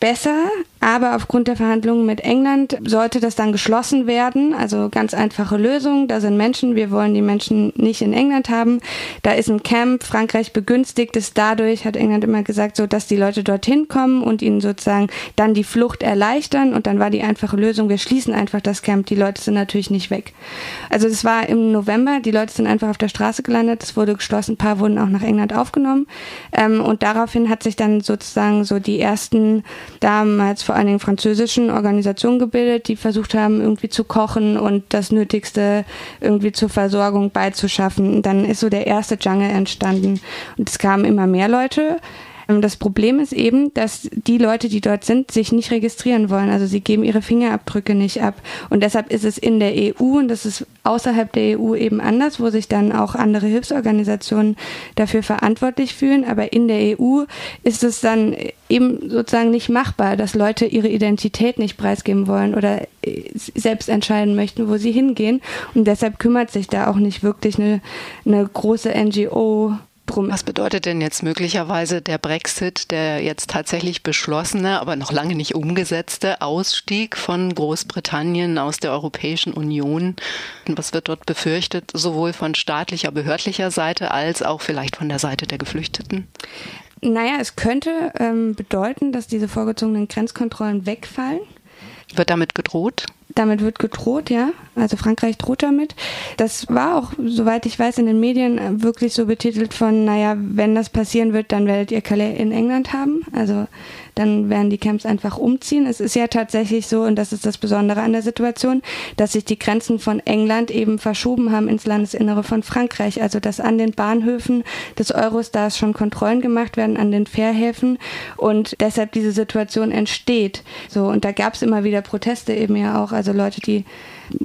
besser, aber aufgrund der Verhandlungen mit England sollte das dann geschlossen werden. Also ganz einfache Lösung. Da sind Menschen, wir wollen die Menschen nicht in England haben. Da ist ein Camp, Frankreich begünstigt es dadurch, hat England immer gesagt, so dass die Leute dorthin kommen und ihnen sozusagen dann die Flucht erleichtern. Und dann war die einfache Lösung, wir schließen einfach das Camp. Die Leute sind natürlich nicht weg. Also das war im November, die Leute sind einfach auf der Straße gelandet, es wurde geschlossen, ein paar wurden auch nach England aufgenommen. Ähm, und daraufhin hat sich dann sozusagen so die ersten damals vor allen Dingen französischen Organisationen gebildet, die versucht haben, irgendwie zu kochen und das Nötigste irgendwie zur Versorgung beizuschaffen. dann ist so der erste Jungle entstanden. Und es kamen immer mehr Leute. Ähm, das Problem ist eben, dass die Leute, die dort sind, sich nicht registrieren wollen. Also sie geben ihre Fingerabdrücke nicht ab. Und deshalb ist es in der EU und das ist außerhalb der EU eben anders, wo sich dann auch andere Hilfsorganisationen dafür verantwortlich fühlen. Aber in der EU ist es dann eben sozusagen nicht machbar, dass Leute ihre Identität nicht preisgeben wollen oder äh, selbst entscheiden möchten, wo sie hingehen. Und deshalb kümmert sich da auch nicht wirklich eine, eine große NGO drum. Was bedeutet denn jetzt möglicherweise der Brexit, der jetzt tatsächlich beschlossene, aber noch lange nicht umgesetzte Ausstieg von Großbritannien aus der Europäischen Union? Was wird dort befürchtet, sowohl von staatlicher, behördlicher Seite als auch vielleicht von der Seite der Geflüchteten? Naja, es könnte ähm, bedeuten, dass diese vorgezogenen Grenzkontrollen wegfallen. Wird damit gedroht? Damit wird gedroht, ja. Also Frankreich droht damit. Das war auch, soweit ich weiß, in den Medien wirklich so betitelt von, naja, wenn das passieren wird, dann werdet ihr Calais in England haben. Also dann werden die Camps einfach umziehen. Es ist ja tatsächlich so, und das ist das Besondere an der Situation, dass sich die Grenzen von England eben verschoben haben ins Landesinnere von Frankreich. Also dass an den Bahnhöfen des Eurostars schon Kontrollen gemacht werden, an den Fährhäfen und deshalb diese Situation entsteht. So, und da gab es immer wieder Proteste eben ja auch, also Leute, die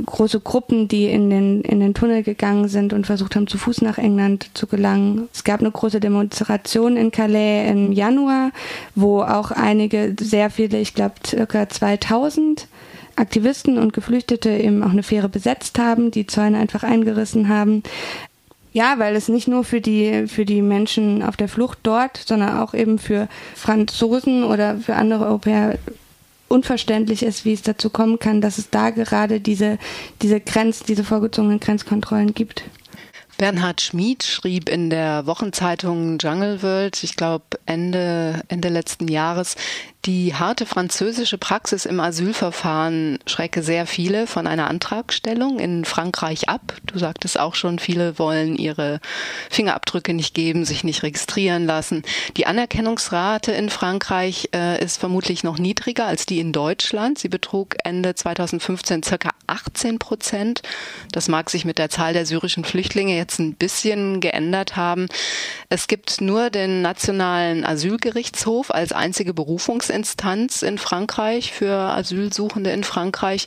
große Gruppen, die in den, in den Tunnel gegangen sind und versucht haben, zu Fuß nach England zu gelangen. Es gab eine große Demonstration in Calais im Januar, wo auch einige, sehr viele, ich glaube circa 2000 Aktivisten und Geflüchtete eben auch eine Fähre besetzt haben, die Zäune einfach eingerissen haben. Ja, weil es nicht nur für die, für die Menschen auf der Flucht dort, sondern auch eben für Franzosen oder für andere Europäer unverständlich ist, wie es dazu kommen kann, dass es da gerade diese, diese Grenz, diese vorgezogenen Grenzkontrollen gibt. Bernhard Schmid schrieb in der Wochenzeitung Jungle World, ich glaube Ende, Ende letzten Jahres, die harte französische Praxis im Asylverfahren schrecke sehr viele von einer Antragstellung in Frankreich ab. Du sagtest auch schon, viele wollen ihre Fingerabdrücke nicht geben, sich nicht registrieren lassen. Die Anerkennungsrate in Frankreich äh, ist vermutlich noch niedriger als die in Deutschland. Sie betrug Ende 2015 circa 18 Prozent. Das mag sich mit der Zahl der syrischen Flüchtlinge jetzt ein bisschen geändert haben. Es gibt nur den Nationalen Asylgerichtshof als einzige Berufungs Instanz in Frankreich für Asylsuchende in Frankreich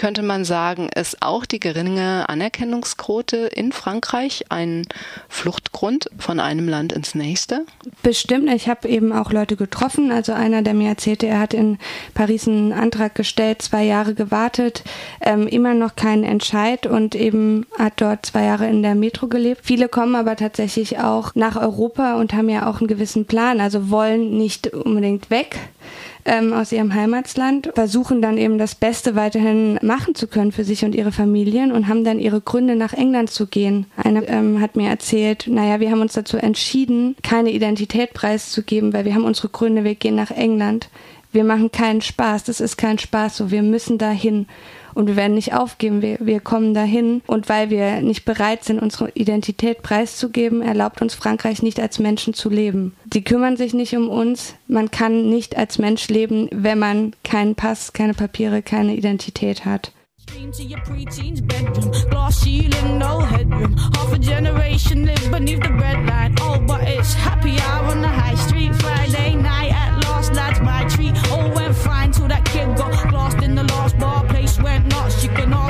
könnte man sagen, ist auch die geringe Anerkennungsquote in Frankreich ein Fluchtgrund von einem Land ins nächste? Bestimmt. Ich habe eben auch Leute getroffen. Also einer, der mir erzählte, er hat in Paris einen Antrag gestellt, zwei Jahre gewartet, ähm, immer noch keinen Entscheid und eben hat dort zwei Jahre in der Metro gelebt. Viele kommen aber tatsächlich auch nach Europa und haben ja auch einen gewissen Plan, also wollen nicht unbedingt weg ähm, aus ihrem Heimatsland, versuchen dann eben das Beste weiterhin machen zu können für sich und ihre Familien und haben dann ihre Gründe nach England zu gehen. Einer ähm, hat mir erzählt, naja, wir haben uns dazu entschieden, keine Identität preiszugeben, weil wir haben unsere Gründe, wir gehen nach England. Wir machen keinen Spaß, das ist kein Spaß so, wir müssen dahin und wir werden nicht aufgeben. Wir, wir kommen dahin und weil wir nicht bereit sind, unsere Identität preiszugeben, erlaubt uns Frankreich nicht als Menschen zu leben. Sie kümmern sich nicht um uns. Man kann nicht als Mensch leben, wenn man keinen Pass, keine Papiere, keine Identität hat. to your preteen's bedroom. Glass ceiling, no headroom. Half a generation live beneath the breadline. Oh, but it's happy hour on the high street. Friday night treat. All oh, went fine till that kid got lost in the last bar. Place went nuts. You can all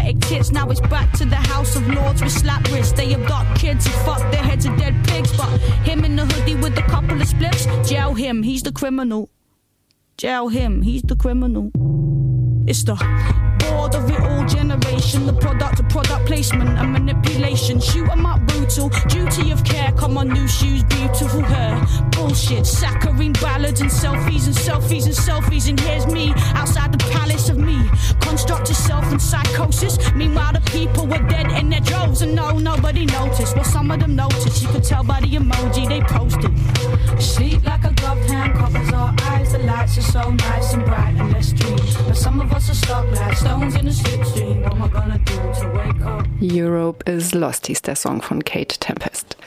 Now it's back to the House of Lords with slap wrists. They adopt kids who fuck their heads of dead pigs. But him in the hoodie with a couple of spliffs, jail him, he's the criminal. Jail him, he's the criminal. It's the board of it all generation. The product of product placement and manipulation. Shoot 'em up brutal. Duty of care. Come on, new shoes, beautiful hair. Bullshit. Saccharine ballads and selfies and selfies and selfies. And here's me outside the palace of me. Constructed self and psychosis. Meanwhile, the people were dead in their droves. And no, nobody noticed. Well, some of them noticed. You could tell by the emoji they posted. Sleep like a gloved hand covers our eyes. The lights are so nice and bright and let's dream. But some of us are stuck like stones in a slipstream. Europe is Lost hieß der Song von Kate Tempest.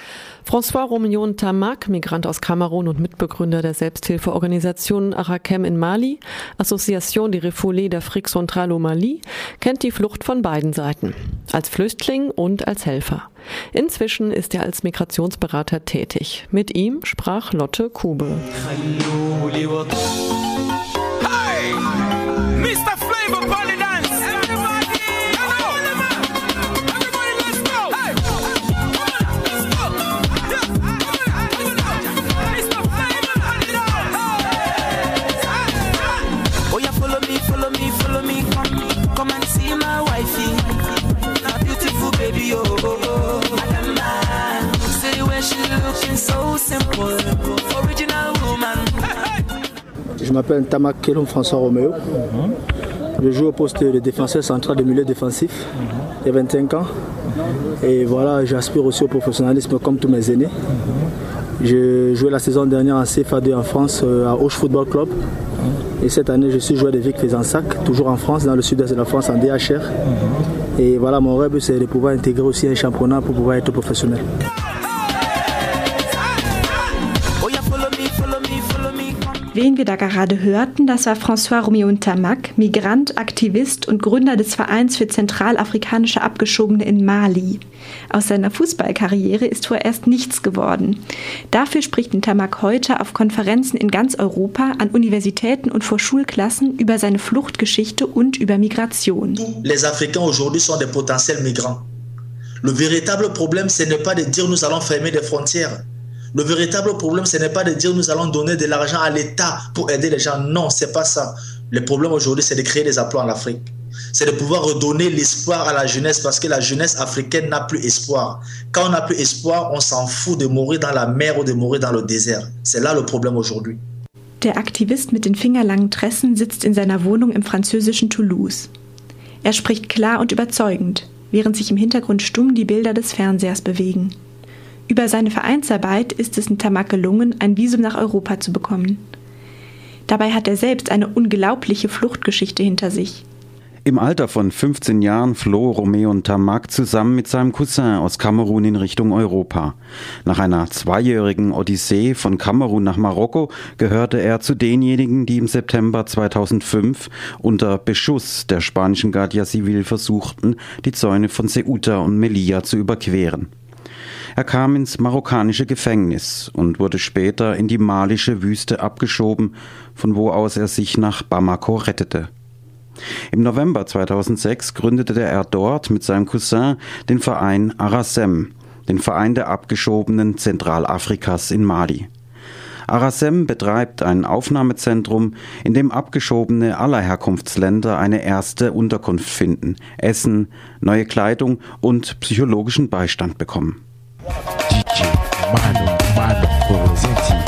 François Romillon Tamak, Migrant aus Kamerun und Mitbegründer der Selbsthilfeorganisation Arakem in Mali, Association des Refoulés d'Afrique Centrale au Mali, kennt die Flucht von beiden Seiten, als Flüchtling und als Helfer. Inzwischen ist er als Migrationsberater tätig. Mit ihm sprach Lotte Kube. Hey! Mr. Flavor Party Je m'appelle Tamak Kelum François Roméo. Je joue au poste de défenseur central de milieu défensif. J'ai 25 ans. Et voilà, j'aspire aussi au professionnalisme comme tous mes aînés. J'ai joué la saison dernière en CFA2 en France euh, à Auch Football Club. Et cette année, je suis joueur de Vic Fezensac, toujours en France, dans le sud-est de la France, en DHR. Et voilà, mon rêve, c'est de pouvoir intégrer aussi un championnat pour pouvoir être professionnel. Wen wir da gerade hörten, das war François Romeo Tamac, Migrant, Aktivist und Gründer des Vereins für zentralafrikanische Abgeschobene in Mali. Aus seiner Fußballkarriere ist vorerst nichts geworden. Dafür spricht Tamac heute auf Konferenzen in ganz Europa, an Universitäten und vor Schulklassen über seine Fluchtgeschichte und über Migration. Les Africains aujourd'hui sont des potentiels migrants. Le véritable problème, ce n'est pas de dire nous allons fermer des frontières. Le véritable problème, ce n'est pas de dire nous allons donner de l'argent à l'État pour aider les gens. Non, c'est pas ça. Le problème aujourd'hui, c'est de créer des emplois en Afrique. C'est de pouvoir redonner l'espoir à la jeunesse parce que la jeunesse africaine n'a plus espoir. Quand on n'a plus espoir, on s'en fout de mourir dans la mer ou de mourir dans le désert. C'est là le problème aujourd'hui. Der Aktivist mit den fingerlangen Tressen sitzt in seiner Wohnung im französischen Toulouse. Er spricht klar und überzeugend, während sich im Hintergrund stumm die Bilder des Fernsehers bewegen. Über seine Vereinsarbeit ist es Ntamak gelungen, ein Visum nach Europa zu bekommen. Dabei hat er selbst eine unglaubliche Fluchtgeschichte hinter sich. Im Alter von 15 Jahren floh Romeo Ntamak zusammen mit seinem Cousin aus Kamerun in Richtung Europa. Nach einer zweijährigen Odyssee von Kamerun nach Marokko gehörte er zu denjenigen, die im September 2005 unter Beschuss der spanischen Guardia Civil versuchten, die Zäune von Ceuta und Melilla zu überqueren. Er kam ins marokkanische Gefängnis und wurde später in die malische Wüste abgeschoben, von wo aus er sich nach Bamako rettete. Im November 2006 gründete er dort mit seinem Cousin den Verein Arasem, den Verein der Abgeschobenen Zentralafrikas in Mali. Arasem betreibt ein Aufnahmezentrum, in dem Abgeschobene aller Herkunftsländer eine erste Unterkunft finden, Essen, neue Kleidung und psychologischen Beistand bekommen. DJ Mano Mano presente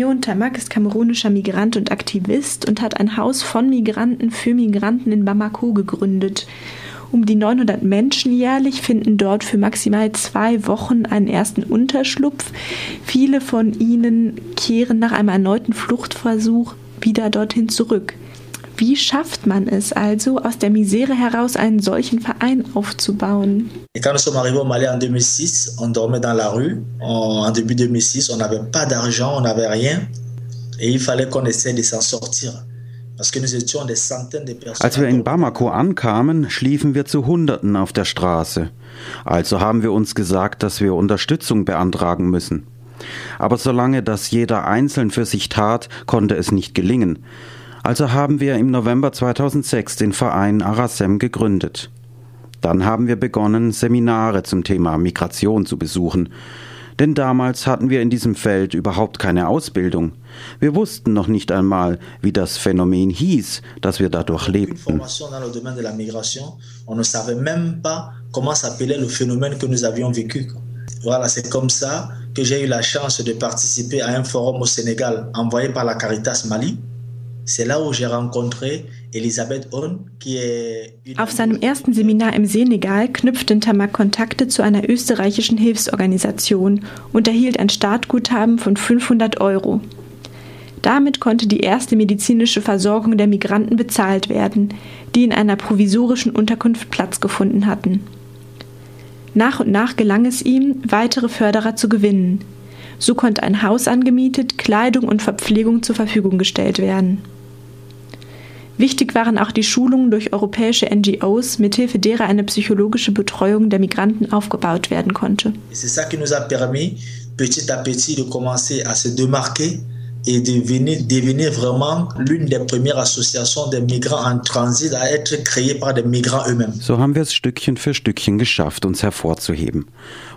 Romion Tamak ist kamerunischer Migrant und Aktivist und hat ein Haus von Migranten für Migranten in Bamako gegründet. Um die 900 Menschen jährlich finden dort für maximal zwei Wochen einen ersten Unterschlupf. Viele von ihnen kehren nach einem erneuten Fluchtversuch wieder dorthin zurück. Wie schafft man es also, aus der Misere heraus einen solchen Verein aufzubauen? Et quand nous sommes arrivés au Mali en 2006, on dormait dans la rue. En début 2006, on n'avait pas d'argent, on n'avait rien. Et il fallait qu'on essaie de s'en sortir. Als wir in Bamako ankamen, schliefen wir zu Hunderten auf der Straße. Also haben wir uns gesagt, dass wir Unterstützung beantragen müssen. Aber solange das jeder einzeln für sich tat, konnte es nicht gelingen. Also haben wir im November 2006 den Verein Arasem gegründet. Dann haben wir begonnen, Seminare zum Thema Migration zu besuchen. Denn damals hatten wir in diesem Feld überhaupt keine Ausbildung. Wir wussten noch nicht einmal, wie das Phänomen hieß, das wir dadurch lebten. Voilà, c'est comme ça que j'ai eu la chance de participer à un forum au Sénégal envoyé par la Caritas Mali. Auf seinem ersten Seminar im Senegal knüpfte Tamak Kontakte zu einer österreichischen Hilfsorganisation und erhielt ein Startguthaben von 500 Euro. Damit konnte die erste medizinische Versorgung der Migranten bezahlt werden, die in einer provisorischen Unterkunft Platz gefunden hatten. Nach und nach gelang es ihm, weitere Förderer zu gewinnen. So konnte ein Haus angemietet, Kleidung und Verpflegung zur Verfügung gestellt werden. Wichtig waren auch die Schulungen durch europäische NGOs, mithilfe derer eine psychologische Betreuung der Migranten aufgebaut werden konnte. C'est ça qui nous a permis petit à petit de commencer à se démarquer et devenir, devenir vraiment l'une des premières associations des migrants en transit à être créée par des migrants eux-mêmes. So haben wir es Stückchen für Stückchen geschafft, uns hervorzuheben.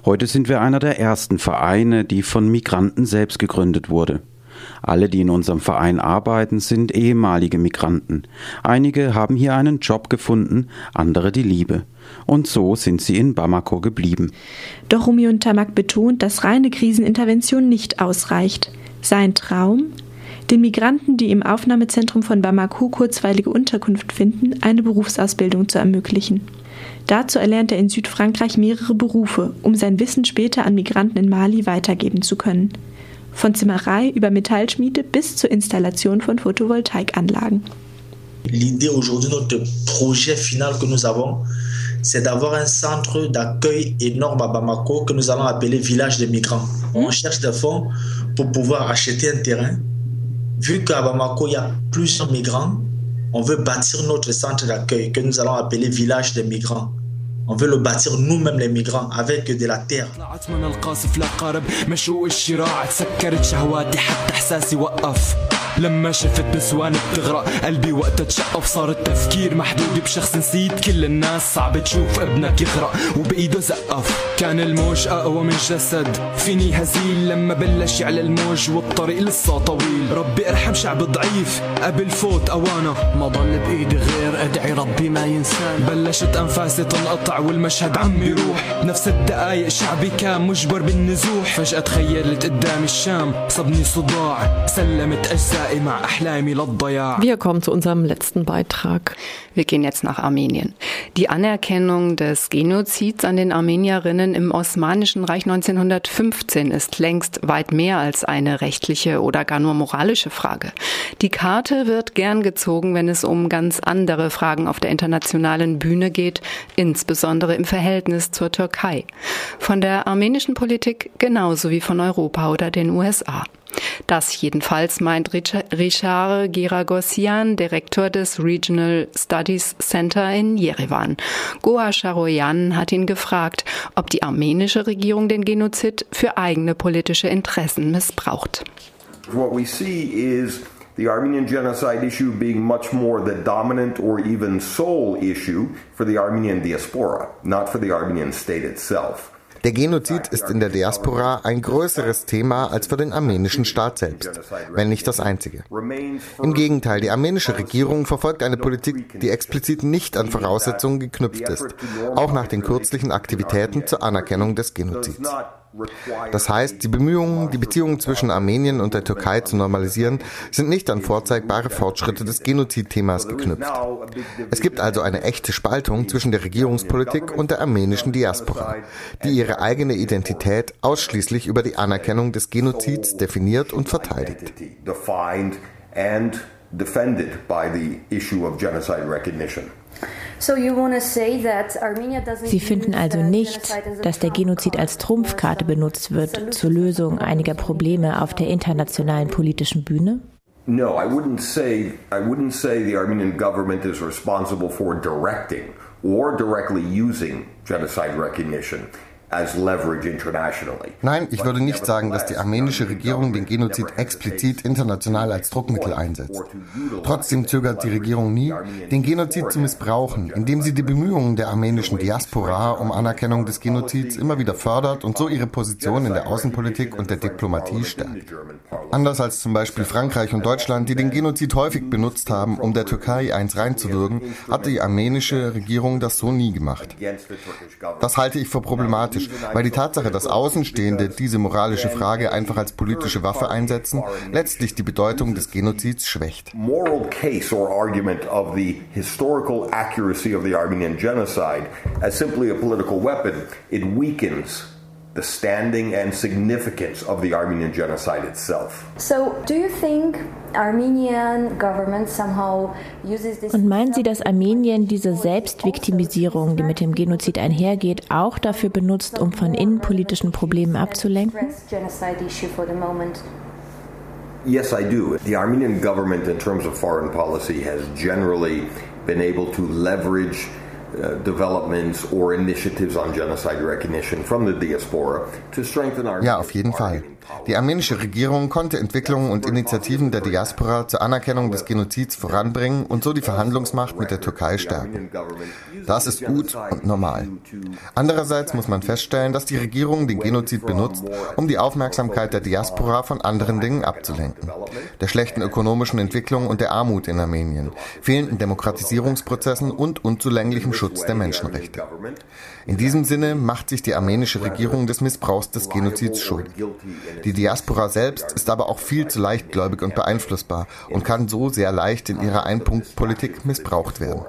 Heute sind wir einer der ersten Vereine, die von Migranten selbst gegründet wurde. Alle, die in unserem Verein arbeiten, sind ehemalige Migranten. Einige haben hier einen Job gefunden, andere die Liebe. Und so sind sie in Bamako geblieben. Doch Rumi und Tamak betont, dass reine Krisenintervention nicht ausreicht. Sein Traum? Den Migranten, die im Aufnahmezentrum von Bamako kurzweilige Unterkunft finden, eine Berufsausbildung zu ermöglichen. Dazu erlernt er in Südfrankreich mehrere Berufe, um sein Wissen später an Migranten in Mali weitergeben zu können. Von Zimmerei über Metallschmiede bis zur Installation von Photovoltaikanlagen. L'idée aujourd'hui, notre projet final que nous avons, c'est d'avoir un centre d'accueil énorme à Bamako que nous allons appeler village des migrants. On cherche des fonds pour pouvoir acheter un terrain. Vu qu'à Bamako, il y a plusieurs migrants, on veut bâtir notre centre d'accueil que nous allons appeler village des migrants. On veut le bâtir nous-mêmes les migrants avec de la terre. لما شفت نسوان بتغرق قلبي وقتها تشقف صار التفكير محدود بشخص نسيت. كل الناس صعب تشوف ابنك يغرق وبإيده زقف. كان الموج أقوى من جسد. فيني هزيل لما بلش يعلى الموج والطريق لسه طويل. ربي ارحم شعب ضعيف قبل فوت أوانا. ما ضل بإيدي غير أدعي ربي ما ينسان بلشت أنفاسي تنقطع والمشهد عم يروح. نفس الدقايق شعبي كان مجبر بالنزوح. فجأة تخيلت قدامي الشام صبني صداع سلمت أجزاء Wir kommen zu unserem letzten Beitrag. Wir gehen jetzt nach Armenien. Die Anerkennung des Genozids an den Armenierinnen im Osmanischen Reich 1915 ist längst weit mehr als eine rechtliche oder gar nur moralische Frage. Die Karte wird gern gezogen, wenn es um ganz andere Fragen auf der internationalen Bühne geht, insbesondere im Verhältnis zur Türkei. Von der armenischen Politik genauso wie von Europa oder den USA. Das jedenfalls meint Richard Giragossian, Direktor des Regional Studies Center in Jerewan. Goa Sharoyan hat ihn gefragt, ob die armenische Regierung den Genozid für eigene politische Interessen missbraucht. What we see is the Armenian genocide issue being much more the dominant or even sole issue for the Armenian diaspora, not for the Armenian state itself. Der Genozid ist in der Diaspora ein größeres Thema als für den armenischen Staat selbst, wenn nicht das einzige. Im Gegenteil, die armenische Regierung verfolgt eine Politik, die explizit nicht an Voraussetzungen geknüpft ist, auch nach den kürzlichen Aktivitäten zur Anerkennung des Genozids. Das heißt, die Bemühungen, die Beziehungen zwischen Armenien und der Türkei zu normalisieren, sind nicht an vorzeigbare Fortschritte des Genozidthemas geknüpft. Es gibt also eine echte Spaltung zwischen der Regierungspolitik und der armenischen Diaspora, die ihre eigene Identität ausschließlich über die Anerkennung des Genozids definiert und verteidigt. defended by the issue of genocide recognition. Sie finden also nicht, dass der Genozid als Trumpfkarte benutzt wird zur Lösung einiger Probleme auf der internationalen politischen Bühne? No, I wouldn't say I wouldn't say the Armenian government is responsible for directing or directly using genocide recognition. Nein, ich würde nicht sagen, dass die armenische Regierung den Genozid explizit international als Druckmittel einsetzt. Trotzdem zögert die Regierung nie, den Genozid zu missbrauchen, indem sie die Bemühungen der armenischen Diaspora um Anerkennung des Genozids immer wieder fördert und so ihre Position in der Außenpolitik und der Diplomatie stärkt. Anders als zum Beispiel Frankreich und Deutschland, die den Genozid häufig benutzt haben, um der Türkei eins reinzuwürgen, hat die armenische Regierung das so nie gemacht. Das halte ich für problematisch politisch, weil die Tatsache, dass Außenstehende diese moralische Frage einfach als politische Waffe einsetzen, letztlich die Bedeutung des Genozids schwächt. Moral case or argument of the historical accuracy of the Armenian genocide as simply a political weapon, it weakens the standing and significance of the Armenian genocide itself. So, do you think Armenian government somehow uses this Und meinen Sie, dass Armenien diese Selbstviktimisierung, die mit dem Genozid einhergeht, auch dafür benutzt, um von innenpolitischen Problemen abzulenken? Yes, I do. The Armenian government, in terms of foreign policy, has generally been able to leverage Uh, developments or initiatives on genocide recognition from the diaspora to strengthen our Ja, auf jeden Fall. Die armenische Regierung konnte Entwicklungen und Initiativen der Diaspora zur Anerkennung des Genozids voranbringen und so die Verhandlungsmacht mit der Türkei stärken. Das ist gut und normal. Andererseits muss man feststellen, dass die Regierung den Genozid benutzt, um die Aufmerksamkeit der Diaspora von anderen Dingen abzulenken. Der schlechten ökonomischen Entwicklung und der Armut in Armenien, fehlenden Demokratisierungsprozessen und unzulänglichem Schutz der Menschenrechte. In diesem Sinne macht sich die armenische Regierung des Missbrauchs des Genozids schuldig. Die Diaspora selbst ist aber auch viel zu leichtgläubig und beeinflussbar und kann so sehr leicht in ihrer Einpunktpolitik missbraucht werden.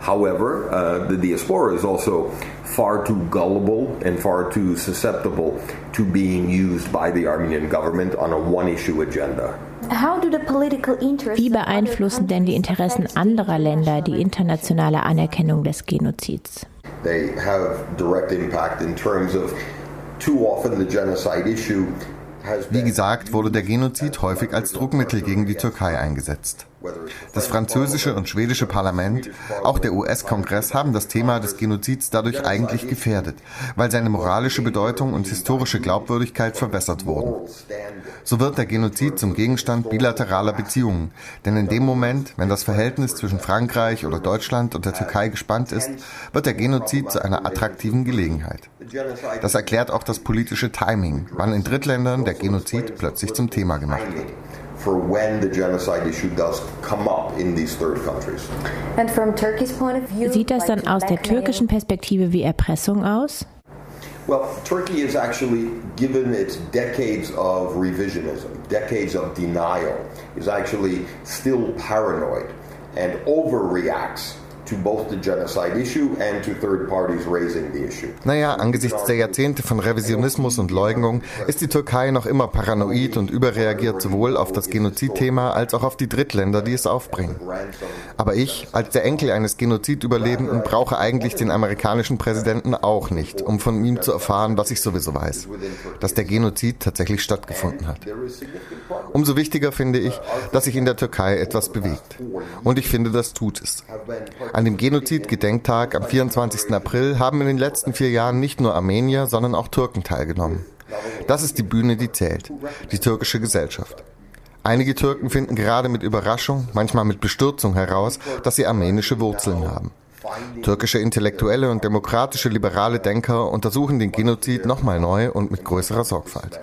However, uh, the diaspora is also far too gullible and far too susceptible to being used by the Armenian government on a one issue agenda. Wie beeinflussen denn die Interessen anderer Länder die internationale Anerkennung des Genozids? They have direct impact in terms of too often the genocide issue wie gesagt, wurde der Genozid häufig als Druckmittel gegen die Türkei eingesetzt. Das französische und schwedische Parlament, auch der US-Kongress haben das Thema des Genozids dadurch eigentlich gefährdet, weil seine moralische Bedeutung und historische Glaubwürdigkeit verbessert wurden. So wird der Genozid zum Gegenstand bilateraler Beziehungen, denn in dem Moment, wenn das Verhältnis zwischen Frankreich oder Deutschland und der Türkei gespannt ist, wird der Genozid zu einer attraktiven Gelegenheit. Das erklärt auch das politische Timing, wann in Drittländern der Genozid plötzlich zum Thema gemacht wird for when the genocide issue does come up in these third countries. Sieht das dann aus der türkischen Perspektive wie Erpressung aus? Well, Turkey is actually, given its decades of revisionism, decades of denial, is actually still paranoid and overreacts naja, angesichts der Jahrzehnte von Revisionismus und Leugnung ist die Türkei noch immer paranoid und überreagiert sowohl auf das Genozidthema als auch auf die Drittländer, die es aufbringen. Aber ich, als der Enkel eines Genozidüberlebenden, brauche eigentlich den amerikanischen Präsidenten auch nicht, um von ihm zu erfahren, was ich sowieso weiß, dass der Genozid tatsächlich stattgefunden hat. Umso wichtiger finde ich, dass sich in der Türkei etwas bewegt. Und ich finde, das tut es. An dem Genozid-Gedenktag am 24. April haben in den letzten vier Jahren nicht nur Armenier, sondern auch Türken teilgenommen. Das ist die Bühne, die zählt, die türkische Gesellschaft. Einige Türken finden gerade mit Überraschung, manchmal mit Bestürzung heraus, dass sie armenische Wurzeln haben. Türkische Intellektuelle und demokratische liberale Denker untersuchen den Genozid nochmal neu und mit größerer Sorgfalt.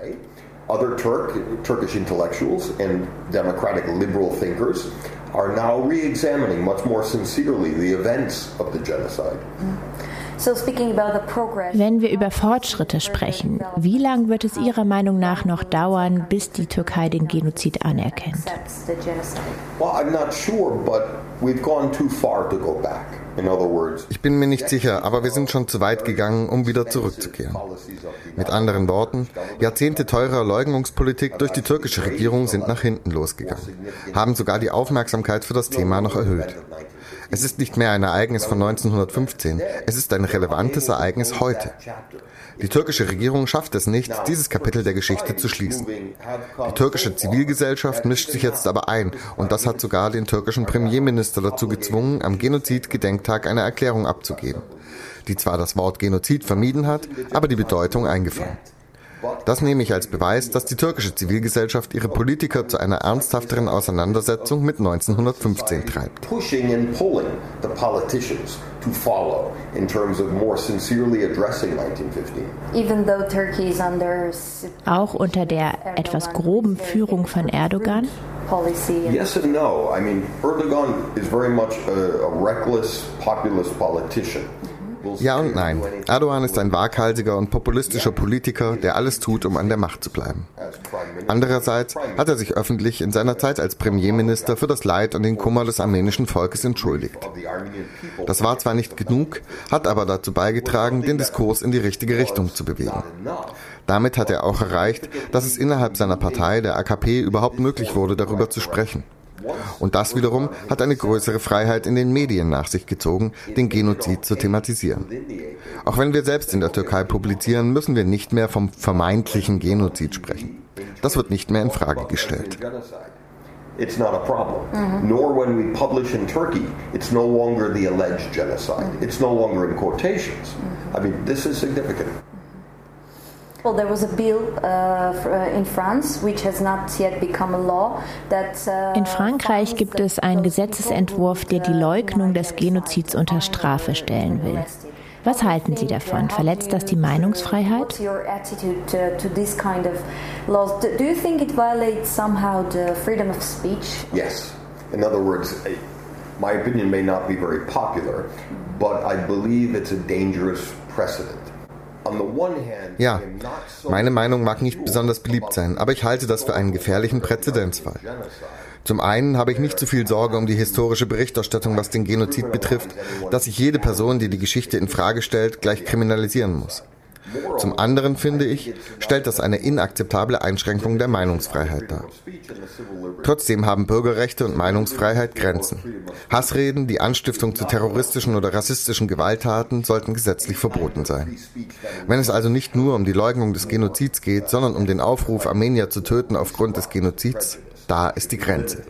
Other Turk, Turkish intellectuals and democratic liberal thinkers are now re-examining much more sincerely the events of the genocide. Wenn wir über Fortschritte sprechen, wie lange wird es Ihrer Meinung nach noch dauern, bis die Türkei den Genozid anerkennt? Well, I'm not sure, but we've gone too far to go back. Ich bin mir nicht sicher, aber wir sind schon zu weit gegangen, um wieder zurückzukehren. Mit anderen Worten, Jahrzehnte teurer Leugnungspolitik durch die türkische Regierung sind nach hinten losgegangen, haben sogar die Aufmerksamkeit für das Thema noch erhöht. Es ist nicht mehr ein Ereignis von 1915, es ist ein relevantes Ereignis heute. Die türkische Regierung schafft es nicht, dieses Kapitel der Geschichte zu schließen. Die türkische Zivilgesellschaft mischt sich jetzt aber ein und das hat sogar den türkischen Premierminister dazu gezwungen, am Genozid-Gedenktag eine Erklärung abzugeben, die zwar das Wort Genozid vermieden hat, aber die Bedeutung eingefangen. Das nehme ich als Beweis, dass die türkische Zivilgesellschaft ihre Politiker zu einer ernsthafteren Auseinandersetzung mit 1915 treibt. Auch unter der etwas groben Führung von Erdogan? Yes and no. I mean, Erdogan is very much a, a reckless populist politician. Ja und nein. Erdogan ist ein waghalsiger und populistischer Politiker, der alles tut, um an der Macht zu bleiben. Andererseits hat er sich öffentlich in seiner Zeit als Premierminister für das Leid und den Kummer des armenischen Volkes entschuldigt. Das war zwar nicht genug, hat aber dazu beigetragen, den Diskurs in die richtige Richtung zu bewegen. Damit hat er auch erreicht, dass es innerhalb seiner Partei, der AKP, überhaupt möglich wurde, darüber zu sprechen. Und das wiederum hat eine größere Freiheit in den Medien nach sich gezogen, den Genozid zu thematisieren. Auch wenn wir selbst in der Türkei publizieren, müssen wir nicht mehr vom vermeintlichen Genozid sprechen. Das wird nicht mehr in Frage gestellt. It's not a problem. Mm-hmm. Nor when we publish in Turkey, it's no longer the alleged genocide. Mm-hmm. It's no longer in quotations. Mm-hmm. I mean, this is significant. Uh, uh, uh, in Frankreich gibt es einen Gesetzesentwurf, der die Leugnung des Genozids unter Strafe stellen will. Was halten Sie davon? Verletzt das die Meinungsfreiheit? Yes. In other words, my opinion may not be very popular, but I believe it's a dangerous precedent. Ja, meine Meinung mag nicht besonders beliebt sein, aber ich halte das für einen gefährlichen Präzedenzfall. Zum einen habe ich nicht so viel Sorge um die historische Berichterstattung, was den Genozid betrifft, dass sich jede Person, die die Geschichte in Frage stellt, gleich kriminalisieren muss. Zum anderen finde ich, stellt das eine inakzeptable Einschränkung der Meinungsfreiheit dar. Trotzdem haben Bürgerrechte und Meinungsfreiheit Grenzen. Hassreden, die Anstiftung zu terroristischen oder rassistischen Gewalttaten sollten gesetzlich verboten sein. Wenn es also nicht nur um die Leugnung des Genozids geht, sondern um den Aufruf, Armenier zu töten aufgrund des Genozids, da ist die Grenze.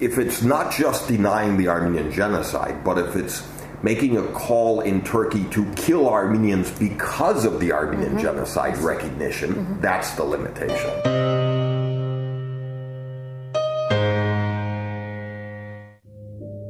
If it's not just denying the Armenian genocide, but if it's making a call in Turkey to kill Armenians because of the Armenian mm-hmm. genocide recognition, mm-hmm. that's the limitation.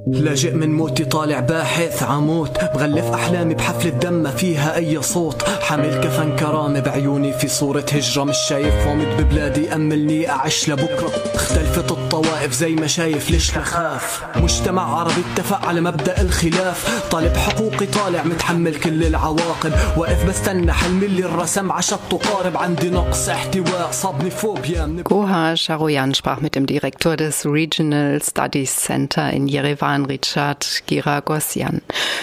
لاجئ من موتي طالع باحث عموت مغلف أحلامي بحفلة دم ما فيها أي صوت. حامل كفن كرامة بعيوني في صورة هجرة مش شايف وامد ببلادي أملني أعيش لبكرة. اختلفت الطوائف زي ما شايف ليش نخاف مجتمع عربي اتفق على مبدأ الخلاف. طالب حقوقي طالع متحمل كل العواقب. واقف بستنى حلمي اللي الرسم عشان تقارب عندي نقص احتواء صابني فوبيا Goha Sharoyan sprach mit dem Direktor des Regional Studies Center in Jerewan an Richard Giragossian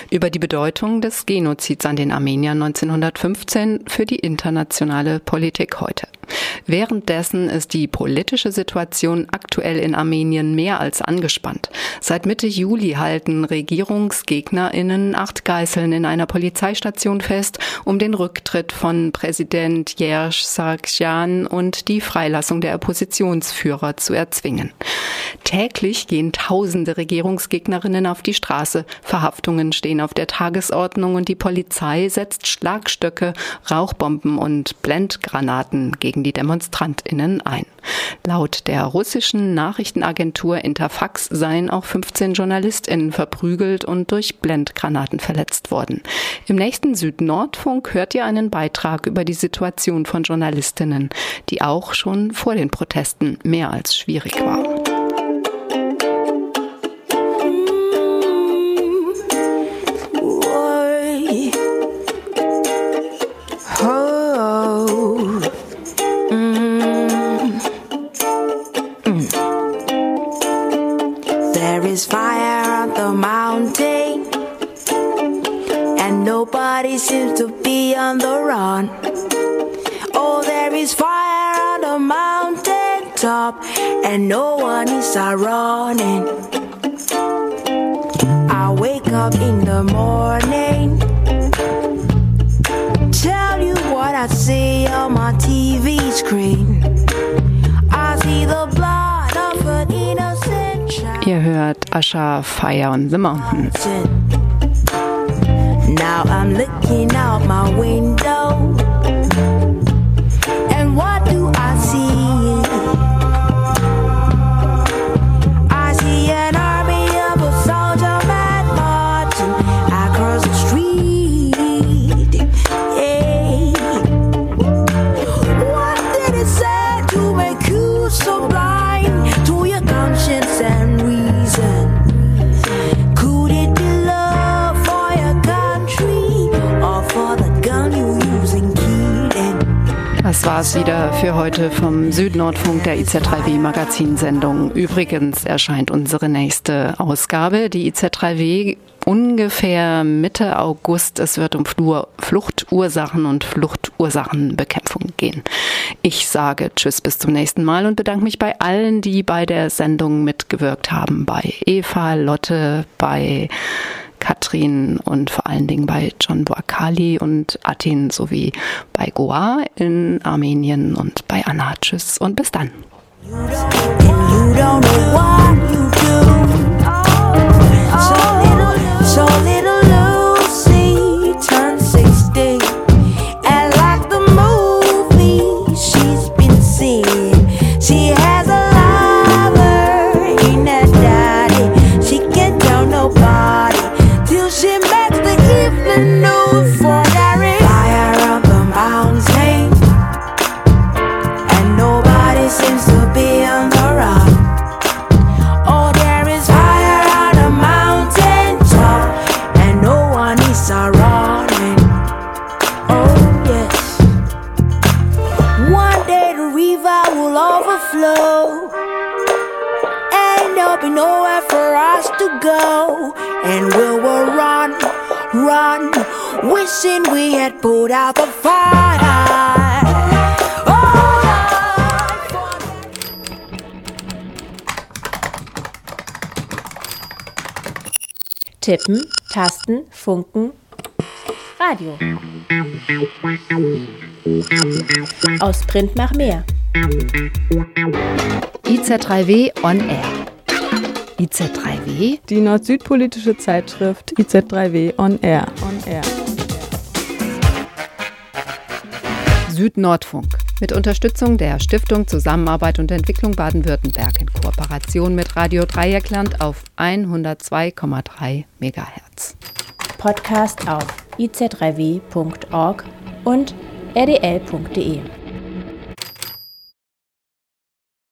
über die Bedeutung des Genozids an den Armeniern 1915 für die internationale Politik heute. Währenddessen ist die politische Situation aktuell in Armenien mehr als angespannt. Seit Mitte Juli halten RegierungsgegnerInnen acht Geiseln in einer Polizeistation fest, um den Rücktritt von Präsident Yersh Sargsyan und die Freilassung der Oppositionsführer zu erzwingen. Täglich gehen tausende Regierungsgegnerinnen auf die Straße. Verhaftungen stehen auf der Tagesordnung und die Polizei setzt Schlagstöcke, Rauchbomben und Blendgranaten gegen die DemonstrantInnen ein. Laut der russischen Nachrichtenagentur Interfax seien auch 15 JournalistInnen verprügelt und durch Blendgranaten verletzt worden. Im nächsten Südnordfunk hört ihr einen Beitrag über die Situation von JournalistInnen, die auch schon vor den Protesten mehr als schwierig war. On the run. Oh, there is fire on the mountain top, and no one is running. I wake up in the morning, tell you what I see on my TV screen. I see the blood of an innocent child. Ihr hört Asha Fire on the Mountain. Now I'm out my window. Das war's wieder für heute vom Südnordfunk der IZ3W Magazinsendung. Übrigens erscheint unsere nächste Ausgabe, die IZ3W ungefähr Mitte August. Es wird um Fluchtursachen und Fluchtursachenbekämpfung gehen. Ich sage Tschüss bis zum nächsten Mal und bedanke mich bei allen, die bei der Sendung mitgewirkt haben. Bei Eva, Lotte, bei Katrin und vor allen Dingen bei John Boakali und Atin sowie bei Goa in Armenien und bei Anna. Tschüss und bis dann. flow. Go. And we will run, run, wishing we had put out the fire. Tippen, Tasten, Funken, Radio. Aus Print nach mehr. IZ3W on Air. IZ3W? Die nord-süd-politische Zeitschrift IZ3W on Air. On Air. Süd-Nordfunk. Mit Unterstützung der Stiftung Zusammenarbeit und Entwicklung Baden-Württemberg in Kooperation mit Radio Dreieckland auf 102,3 MHz. Podcast auf iz3w.org und rdl.de.